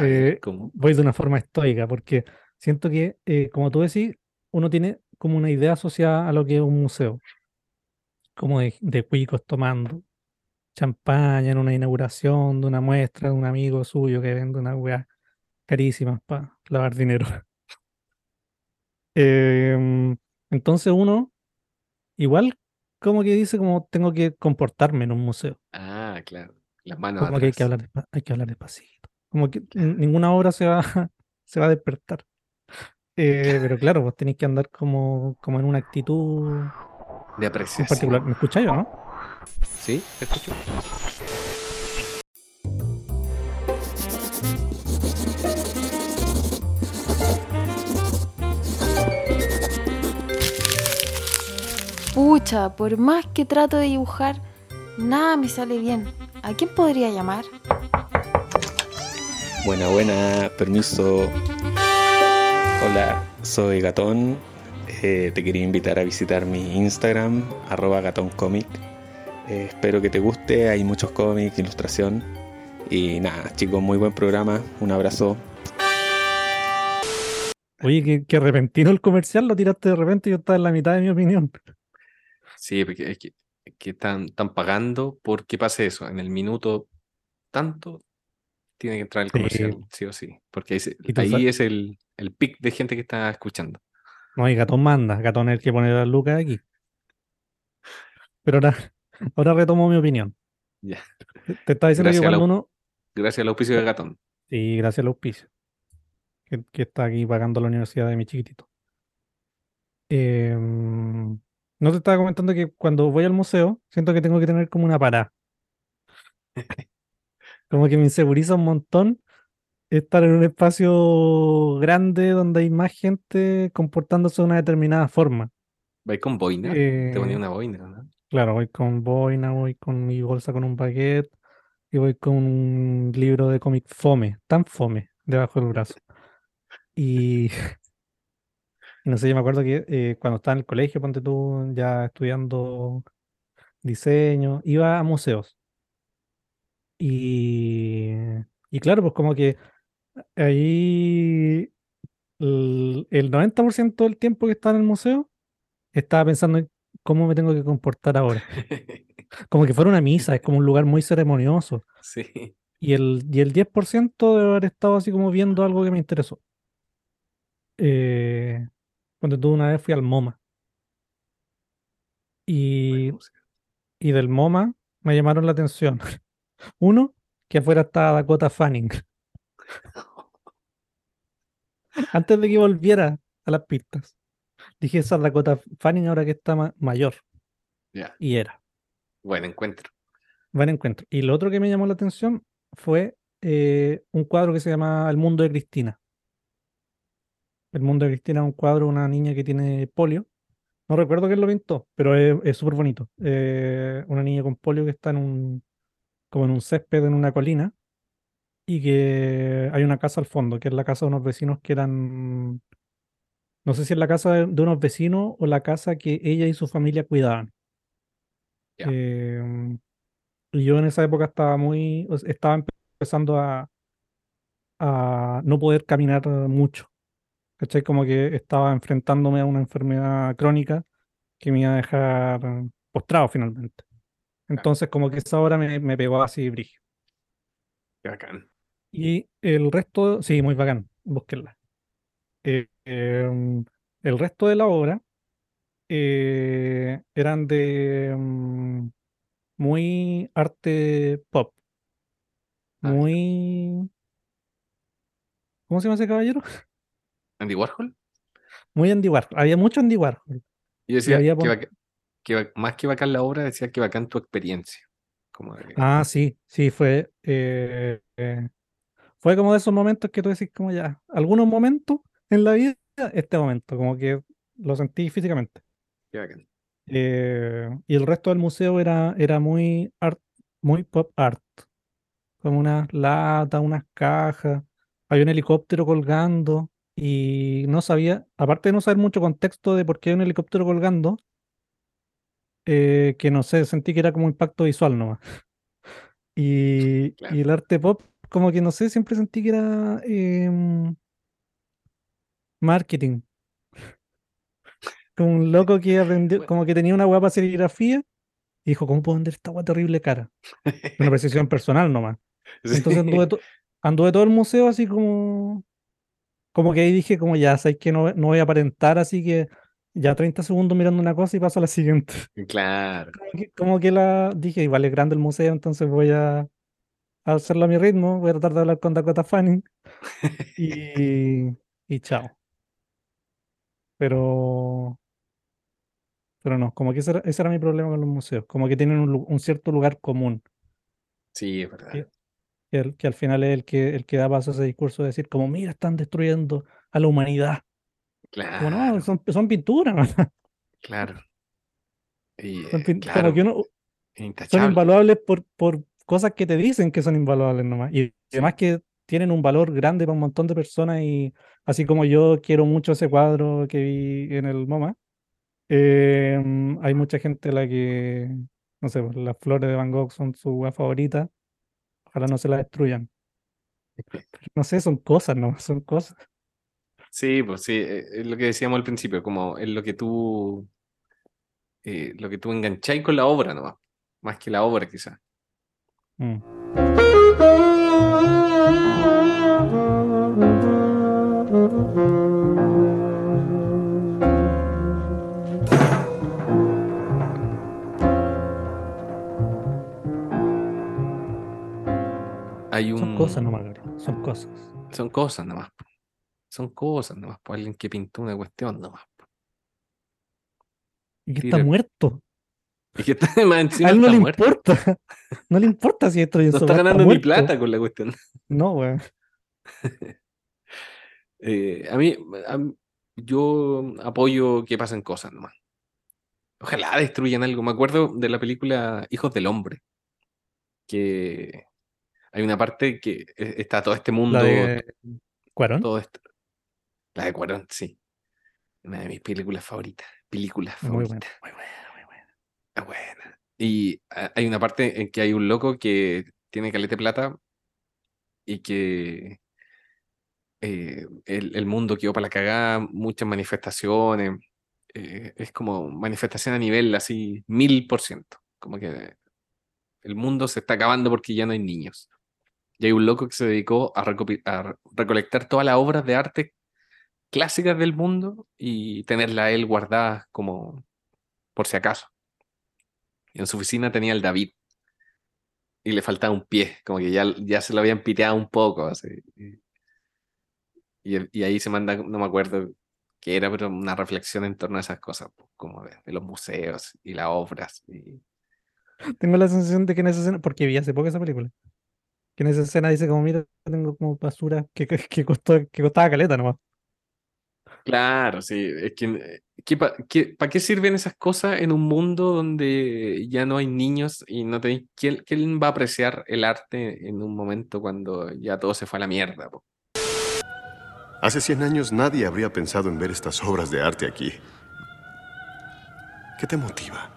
Eh, voy de una forma estoica, porque siento que, eh, como tú decís, uno tiene como una idea asociada a lo que es un museo. Como de, de cuicos tomando champaña en una inauguración de una muestra de un amigo suyo que vende una weá carísima para lavar dinero. Em, entonces uno, igual como que dice como tengo que comportarme en un museo. Ah, claro. Las manos como que hay que hablar, hay que hablar despacito. Como que ninguna obra se va, se va a despertar. Eh, pero claro, vos tenéis que andar como, como en una actitud de apreciación. En particular. ¿Me escucháis o no? Sí, te escucho. Pucha, por más que trato de dibujar, nada me sale bien. ¿A quién podría llamar? Buena, buena, permiso. Hola, soy Gatón. Eh, te quería invitar a visitar mi Instagram, arroba gatóncomic. Eh, espero que te guste, hay muchos cómics, ilustración. Y nada, chicos, muy buen programa. Un abrazo. Oye, qué, repentino el comercial, lo tiraste de repente y yo estaba en la mitad de mi opinión. Sí, porque es que, están, están pagando porque pase eso. En el minuto tanto tiene que entrar el comercial, sí, o sí. Porque ahí, es el, el pic de gente que está escuchando. No, y Gatón manda. Gatón es el que pone las lucas aquí. Pero ahora, ahora retomo mi opinión. Ya. Te estaba diciendo que cuando uno. Gracias al auspicio de Gatón. Sí, gracias al auspicio. Que, que está aquí pagando la universidad de mi chiquitito. Eh, no te estaba comentando que cuando voy al museo, siento que tengo que tener como una parada. como que me inseguriza un montón estar en un espacio grande donde hay más gente comportándose de una determinada forma. ¿Vais con boina? Te ponía eh, una boina, ¿no? Claro, voy con boina, voy con mi bolsa con un baguette y voy con un libro de cómic fome, tan fome, debajo del brazo. Y no sé, yo me acuerdo que eh, cuando estaba en el colegio, ponte tú ya estudiando diseño, iba a museos. Y, y claro, pues como que ahí el, 90% del tiempo que estaba en el museo estaba pensando en cómo me tengo que comportar ahora. Como que fuera una misa, es como un lugar muy ceremonioso. Sí. Y el, y el 10% debe haber estado así como viendo algo que me interesó. Eh, cuando tú una vez fui al MoMA. Y, y del MoMA me llamaron la atención. Uno, que afuera estaba Dakota Fanning. Antes de que volviera a las pistas. Dije esa Dakota Fanning ahora que está mayor. Y era. Buen encuentro. Buen encuentro. Y lo otro que me llamó la atención fue eh, un cuadro que se llama El mundo de Cristina. El mundo de Cristina es un cuadro de una niña que tiene polio. No recuerdo quién lo pintó, pero es súper bonito. Eh, una niña con polio que está en un, como en un césped en una colina y que hay una casa al fondo, que es la casa de unos vecinos que eran, no sé si es la casa de, unos vecinos o la casa que ella y su familia cuidaban. Em, y yo en esa época estaba muy, estaba empezando a, a no poder caminar mucho. ¿Cachai? Como que estaba enfrentándome a una enfermedad crónica que me iba a dejar postrado finalmente. Entonces, como que esa hora me, pegó así brillo. bacán. Y el resto, sí, muy bacán, búsquenla. Eh, em, el resto de la obra eh, eran de mm, muy arte pop. Ah, muy. ¿Cómo se llama ese caballero? ¿Andy Warhol? Muy Andy Warhol. Había mucho Andy Warhol. Yo decía que, más que bacán la obra, decía que bacán tu experiencia. Como Ah, sí, sí, fue. Eh, fue como de esos momentos que tú decís, como ya, algunos momentos en la vida, este momento, como que lo sentí físicamente. Eh, y el resto del museo era, era muy art, muy pop art. Como unas latas, unas cajas. Hay un helicóptero colgando. Y no sabía, aparte de no saber mucho contexto de por qué hay un helicóptero colgando, eh, que no sé, sentí que era como impacto visual nomás. Y, y el arte pop, como que no sé, siempre sentí que era em, marketing. Como un loco que aprendió, como que tenía una guapa serigrafía y dijo, ¿cómo puedo vender esta guapa terrible cara? Una precisión personal nomás. Entonces anduve, todo el museo así como, como que ahí dije, como ya, sabes que no, no voy a aparentar, así que ya 30 segundos mirando una cosa y paso a la siguiente. Claro. Como que, la dije, vale, grande el museo, entonces voy a, hacerlo a mi ritmo, voy a tratar de hablar con Dakota Fanning y, y chao. Pero pero no, como que ese era, mi problema con los museos, como que tienen un, cierto lugar común. Sí, es verdad. Que, al final es el que, el que da paso a ese discurso de decir, como, mira, están destruyendo a la humanidad. Claro. no, son, son pinturas. Claro. Y, son, claro. son invaluables por, por cosas que te dicen que son invaluables nomás. Y además que tienen un valor grande para un montón de personas y así como yo quiero mucho ese cuadro que vi en el MoMA, Em, hay mucha gente a la que, no sé, pues, las flores de Van Gogh son su favorita. Ojalá no se la destruyan. No sé, son cosas, ¿no? Son cosas. Sí, pues sí, eh, es lo que decíamos al principio, como es lo que tú, eh, lo que tú engancháis con la obra, ¿no? Más que la obra, quizás. Mm. Son cosas nomás, son cosas. Son cosas nomás. Son cosas nomás, por alguien que pintó una cuestión nomás. Y que está muerto. Y que está más A él no le importa. No le importa si esto No está ganando ni plata con la cuestión. No, güey. Eh, a, mí, yo apoyo que pasen cosas nomás. Ojalá destruyan algo. Me acuerdo de la película Hijos del Hombre, que hay una parte que e, está todo este mundo. ¿La de Cuarón? Todo esto. La de Cuarón, sí. Una de mis películas favoritas. Películas favoritas. Muy buena, muy buena, muy buena. Ah, buena. Y ah, hay una parte en que hay un loco que tiene calete plata y que eh, el, mundo quedó para la cagada, muchas manifestaciones. Eh, es como manifestación a nivel así, mil por ciento. Como que el mundo se está acabando porque ya no hay niños. Y hay un loco que se dedicó a, recolectar todas las obras de arte clásicas del mundo y tenerla él guardada como por si acaso. Y en su oficina tenía el David. Y le faltaba un pie, como que ya, ya se lo habían piteado un poco. Así. Y, ahí se manda, no me acuerdo qué era, pero una reflexión en torno a esas cosas, como de, los museos y las obras. Y... Tengo la sensación de que en esa escena, porque vi hace poco esa película, que en esa escena dice como, mira, tengo como basura que, que, costó, que costaba caleta nomás. Claro, sí. Es que, eh, ¿Para qué sirven esas cosas en un mundo donde ya no hay niños y no tenéis... ¿quién, ¿Quién, va a apreciar el arte en un momento cuando ya todo se fue a la mierda? Hace 100 años nadie habría pensado en ver estas obras de arte aquí. ¿Qué te motiva?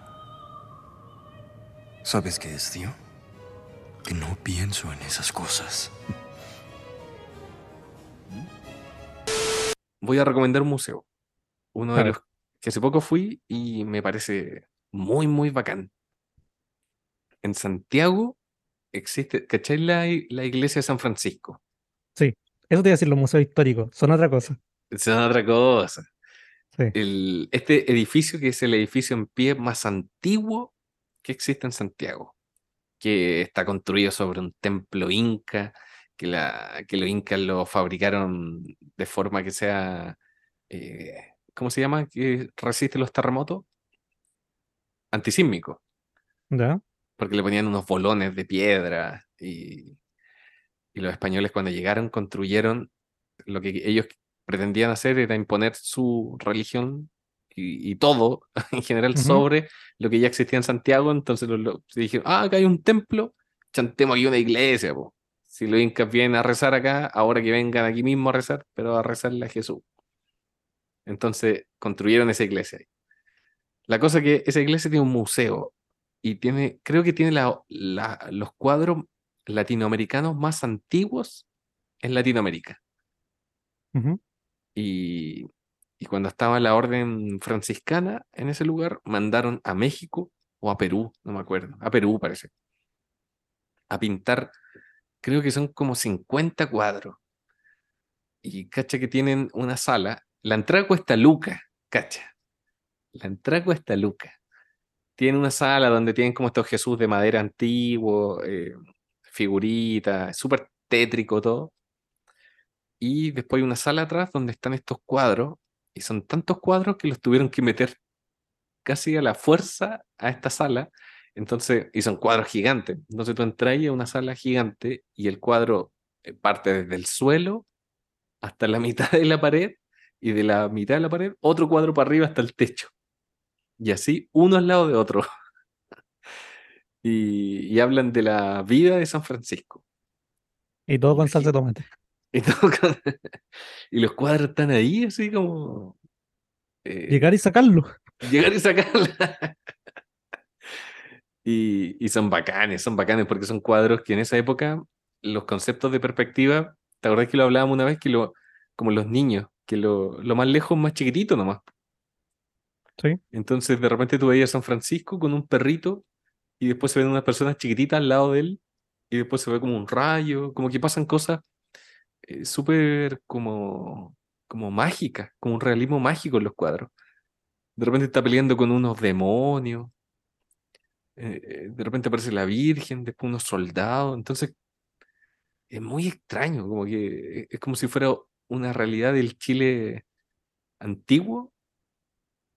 ¿Sabes qué es, tío? Que no pienso en esas cosas. Voy a recomendar un museo. Uno de los que hace poco fui y me parece muy, muy bacán. En Santiago existe, ¿cachai la, la iglesia de San Francisco? Sí, eso te iba a decir, los museos históricos, son otra cosa. Son otra cosa. El, este edificio, que es el edificio en pie más antiguo que existe en Santiago que está construido sobre un templo inca, que, la, que los incas lo fabricaron de forma que sea eh, ¿cómo se llama? Que resiste los terremotos. Antisísmico. ¿Ya? Porque le ponían unos bolones de piedra y, y los españoles cuando llegaron construyeron lo que ellos pretendían hacer era imponer su religión y, todo en general sobre lo que ya existía en Santiago. Entonces lo, dijeron, ah, acá hay un templo, chantemos aquí una iglesia. Si los incas vienen a rezar acá, ahora que vengan aquí mismo a rezar, pero a rezarle a Jesús. Entonces construyeron esa iglesia. La cosa es que esa iglesia tiene un museo y tiene, creo que tiene los cuadros latinoamericanos más antiguos en Latinoamérica. y, y, cuando estaba la orden franciscana en ese lugar, mandaron a México o a Perú, no me acuerdo, a Perú parece, a pintar, creo que son como 50 cuadros. Y cacha que tienen una sala, la entrada cuesta Luca, cacha. La entrada cuesta Luca. Tiene una sala donde tienen como estos Jesús de madera antiguo, eh, figuritas, súper tétrico todo. Y después hay una sala atrás donde están estos cuadros, y son tantos cuadros que los tuvieron que meter casi a la fuerza a esta sala. Entonces, y son cuadros gigantes. Entonces tú entras a una sala gigante y el cuadro eh, parte desde el suelo hasta la mitad de la pared y de la mitad de la pared otro cuadro para arriba hasta el techo. Y así, uno al lado de otro. y, hablan de la vida de San Francisco. Y todo con salsa de tomate. Y, los cuadros están ahí, así como. Eh, llegar y sacarlo. Llegar y sacarlo. y, son bacanes, son bacanes, porque son cuadros que en esa época los conceptos de perspectiva, ¿te acordás que lo hablábamos una vez? Que lo, como los niños, que lo, lo más lejos, más chiquitito nomás. Sí. Entonces de repente tú veías a San Francisco con un perrito y después se ven unas personas chiquititas al lado de él y después se ve como un rayo, como que pasan cosas eh, súper como, como mágicas, como un realismo mágico en los cuadros. De repente está peleando con unos demonios, eh, eh, de repente aparece la Virgen, después unos soldados, entonces es muy extraño, como que es como si fuera una realidad del Chile antiguo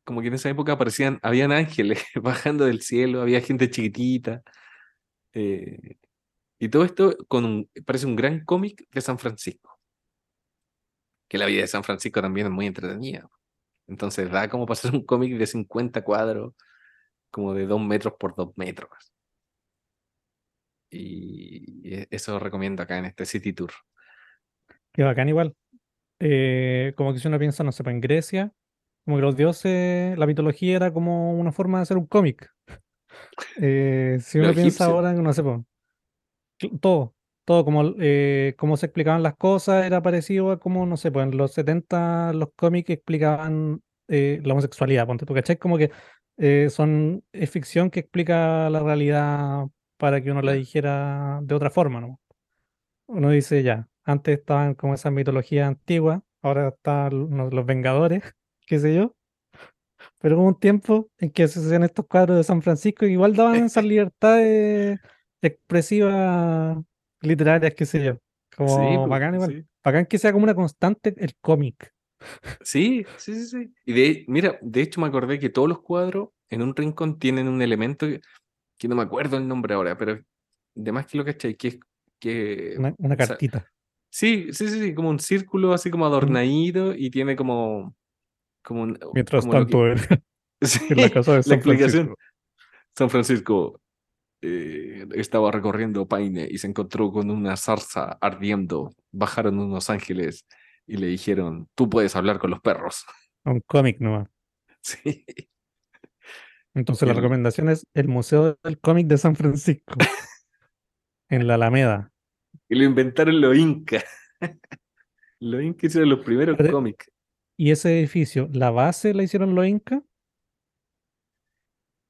como que en esa época aparecían, habían ángeles bajando del cielo, había gente chiquitita. Eh, y todo esto con un, parece un gran cómic de San Francisco. Que la vida de San Francisco también es muy entretenida. Entonces da como para hacer un cómic de 50 cuadros, como de 2 metros por 2 metros. Y eso lo recomiendo acá en este City Tour. Qué bacán igual. Eh, como que si uno piensa, no sé, pues en Grecia, como que los dioses, la mitología era como una forma de hacer un cómic. Eh, si uno piensa ahora, no sé, todo, todo como, eh, como se explicaban las cosas era parecido a como, no sé, pues en los 70 los cómics explicaban eh, la homosexualidad, ponte, porque ¿cachai? Como que son, es ficción que explica la realidad para que uno la dijera de otra forma, ¿no? Uno dice ya, antes estaban como esas mitologías antiguas, ahora están los Vengadores qué sé yo. Pero hubo un tiempo en que se hacían estos cuadros de San Francisco y igual daban esas libertades expresivas literarias, qué sé yo. Como pues, bacán igual. Bacán que sea como una constante el cómic. Sí, sí, sí, sí. Y de, mira, de hecho me acordé que todos los cuadros en un rincón tienen un elemento que, no me acuerdo el nombre ahora, pero de más que lo que que es que... Una, cartita. sí, sí, sí, sí, como un círculo así como adornadito y tiene como como Mientras tanto, en, la casa de San Francisco. San Francisco eh, estaba recorriendo Paine y se encontró con una zarza ardiendo. Bajaron unos ángeles y le dijeron, tú puedes hablar con los perros. Un cómic nomás. Sí. Entonces la recomendación es el Museo del Cómic de San Francisco. en la Alameda. Y lo inventaron los incas. los incas hicieron los primeros cómics. ¿Y ese edificio, la base la hicieron los incas?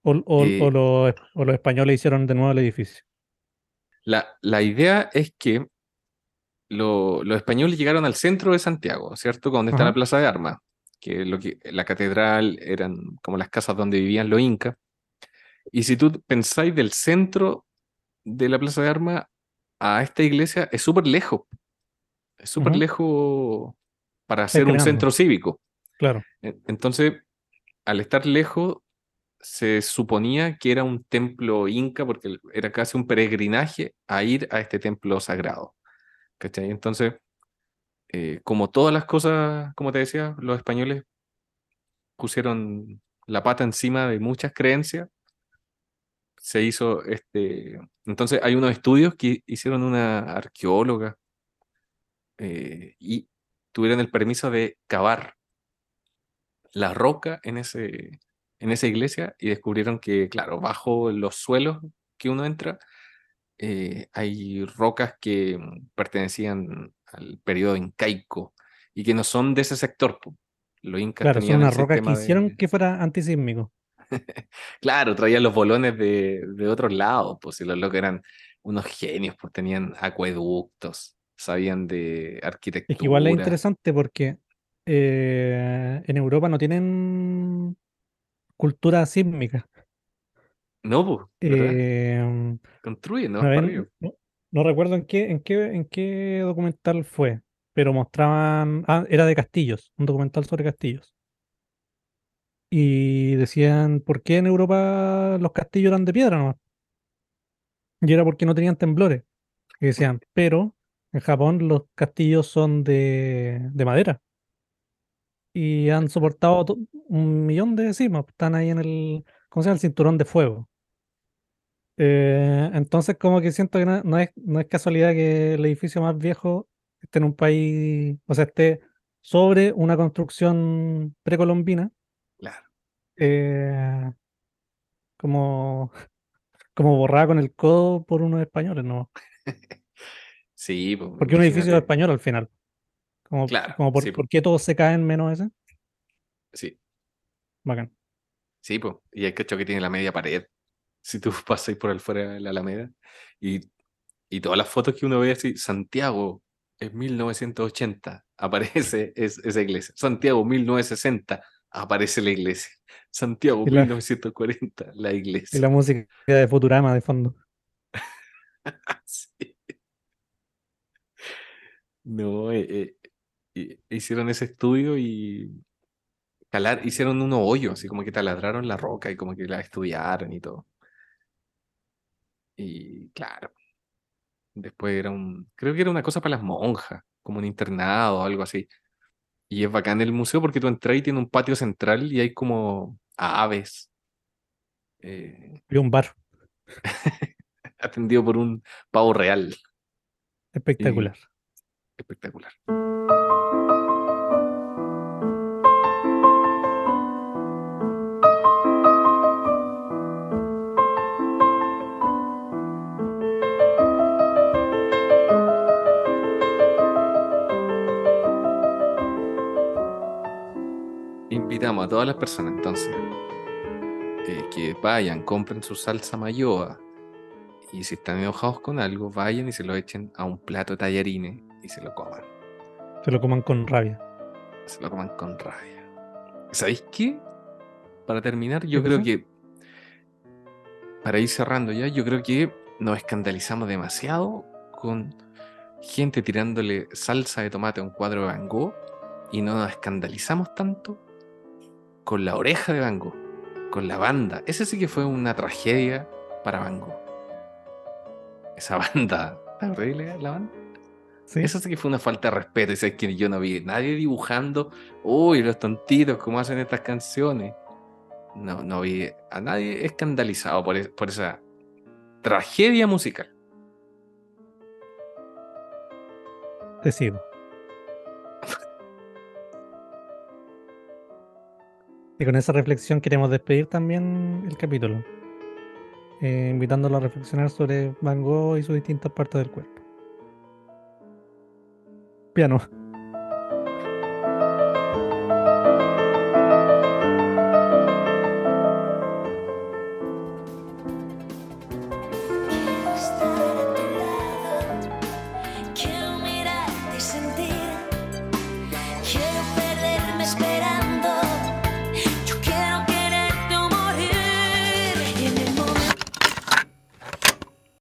¿O, eh los, españoles hicieron de nuevo el edificio? La, la idea es que los españoles llegaron al centro de Santiago, ¿cierto? Donde está la Plaza de Armas, que, lo que la catedral eran como las casas donde vivían los incas. Y si tú pensáis del centro de la Plaza de Armas a esta iglesia, es súper lejos. Es súper lejos para hacer un centro cívico. Claro. Entonces, al estar lejos, se suponía que era un templo inca, porque era casi un peregrinaje a ir a este templo sagrado. ¿Cachai? Entonces, eh, como todas las cosas, como te decía, los españoles pusieron la pata encima de muchas creencias, se hizo este... Entonces hay unos estudios que hicieron una arqueóloga eh, y tuvieron el permiso de cavar la roca en, ese, en esa iglesia y descubrieron que, claro, bajo los suelos que uno entra, eh, hay rocas que pertenecían al periodo incaico y que no son de ese sector. Los incas claro, son unas rocas que hicieron que fuera antisísmico. claro, traían los bolones de, de otros lados, pues si los locos eran unos genios, pues tenían acueductos, sabían de arquitectura. Es que igual es interesante porque eh, en Europa no tienen cultura sísmica. No, pues. Eh, Construyen, ¿no? No, recuerdo en qué, en qué, en qué documental fue, pero mostraban. Ah, era de castillos, un documental sobre castillos. Y decían, ¿por qué en Europa los castillos eran de piedra nomás? Y era porque no tenían temblores. Y decían, pero en Japón los castillos son de, de madera. Y han soportado un millón de sismos. Están ahí en el, ¿cómo se llama? El cinturón de fuego. Eh, entonces, como que siento que no, es, no es casualidad que el edificio más viejo esté en un país, o sea, esté sobre una construcción precolombina. Claro. Eh, como, como borrada con el codo por unos españoles, ¿no? sí, pues, porque un edificio español al final. Como, claro, como por, ¿por qué todos se caen menos ese? Sí. Bacán. Sí, pues, y hay que que tiene la media pared si tú pasas por el fuera de la Alameda, y, y todas las fotos que uno ve así, Santiago en 1980 aparece esa iglesia, Santiago 1960 aparece la iglesia, Santiago 1940 la iglesia. Y la música de Futurama de fondo. No, eh, eh, hicieron ese estudio y hicieron unos hoyos, así como que taladraron la roca y como que la estudiaron y todo. Y claro, después era un, creo que era una cosa para las monjas, como un internado o algo así. Y es bacán el museo porque tú entras y tiene un patio central y hay como aves. Eh, y un bar. atendido por un pavo real. Espectacular. Espectacular. invitamos a todas las personas entonces eh, que vayan, compren su salsa mayoa y si están enojados con algo, vayan y se lo echen a un plato de y se lo coman. Se lo coman con rabia. Se lo coman con rabia. ¿Sabéis qué? Para terminar, yo creo que, para ir cerrando ya, yo creo que nos escandalizamos demasiado con gente tirándole salsa de tomate a un cuadro de Van Gogh y no nos escandalizamos tanto con la oreja de Van Gogh, con la banda. Ese sí que fue una tragedia para Van Gogh. Esa banda, ¿está horrible la banda? Sí. Eso sí que fue una falta de respeto. es que yo no vi nadie dibujando, uy, los tontitos, cómo hacen estas canciones. No, no vi a nadie escandalizado por, por esa tragedia musical. Te sigo. Y con esa reflexión queremos despedir también el capítulo, eh, invitándolo a reflexionar sobre Van Gogh y sus distintas partes del cuerpo. Piano.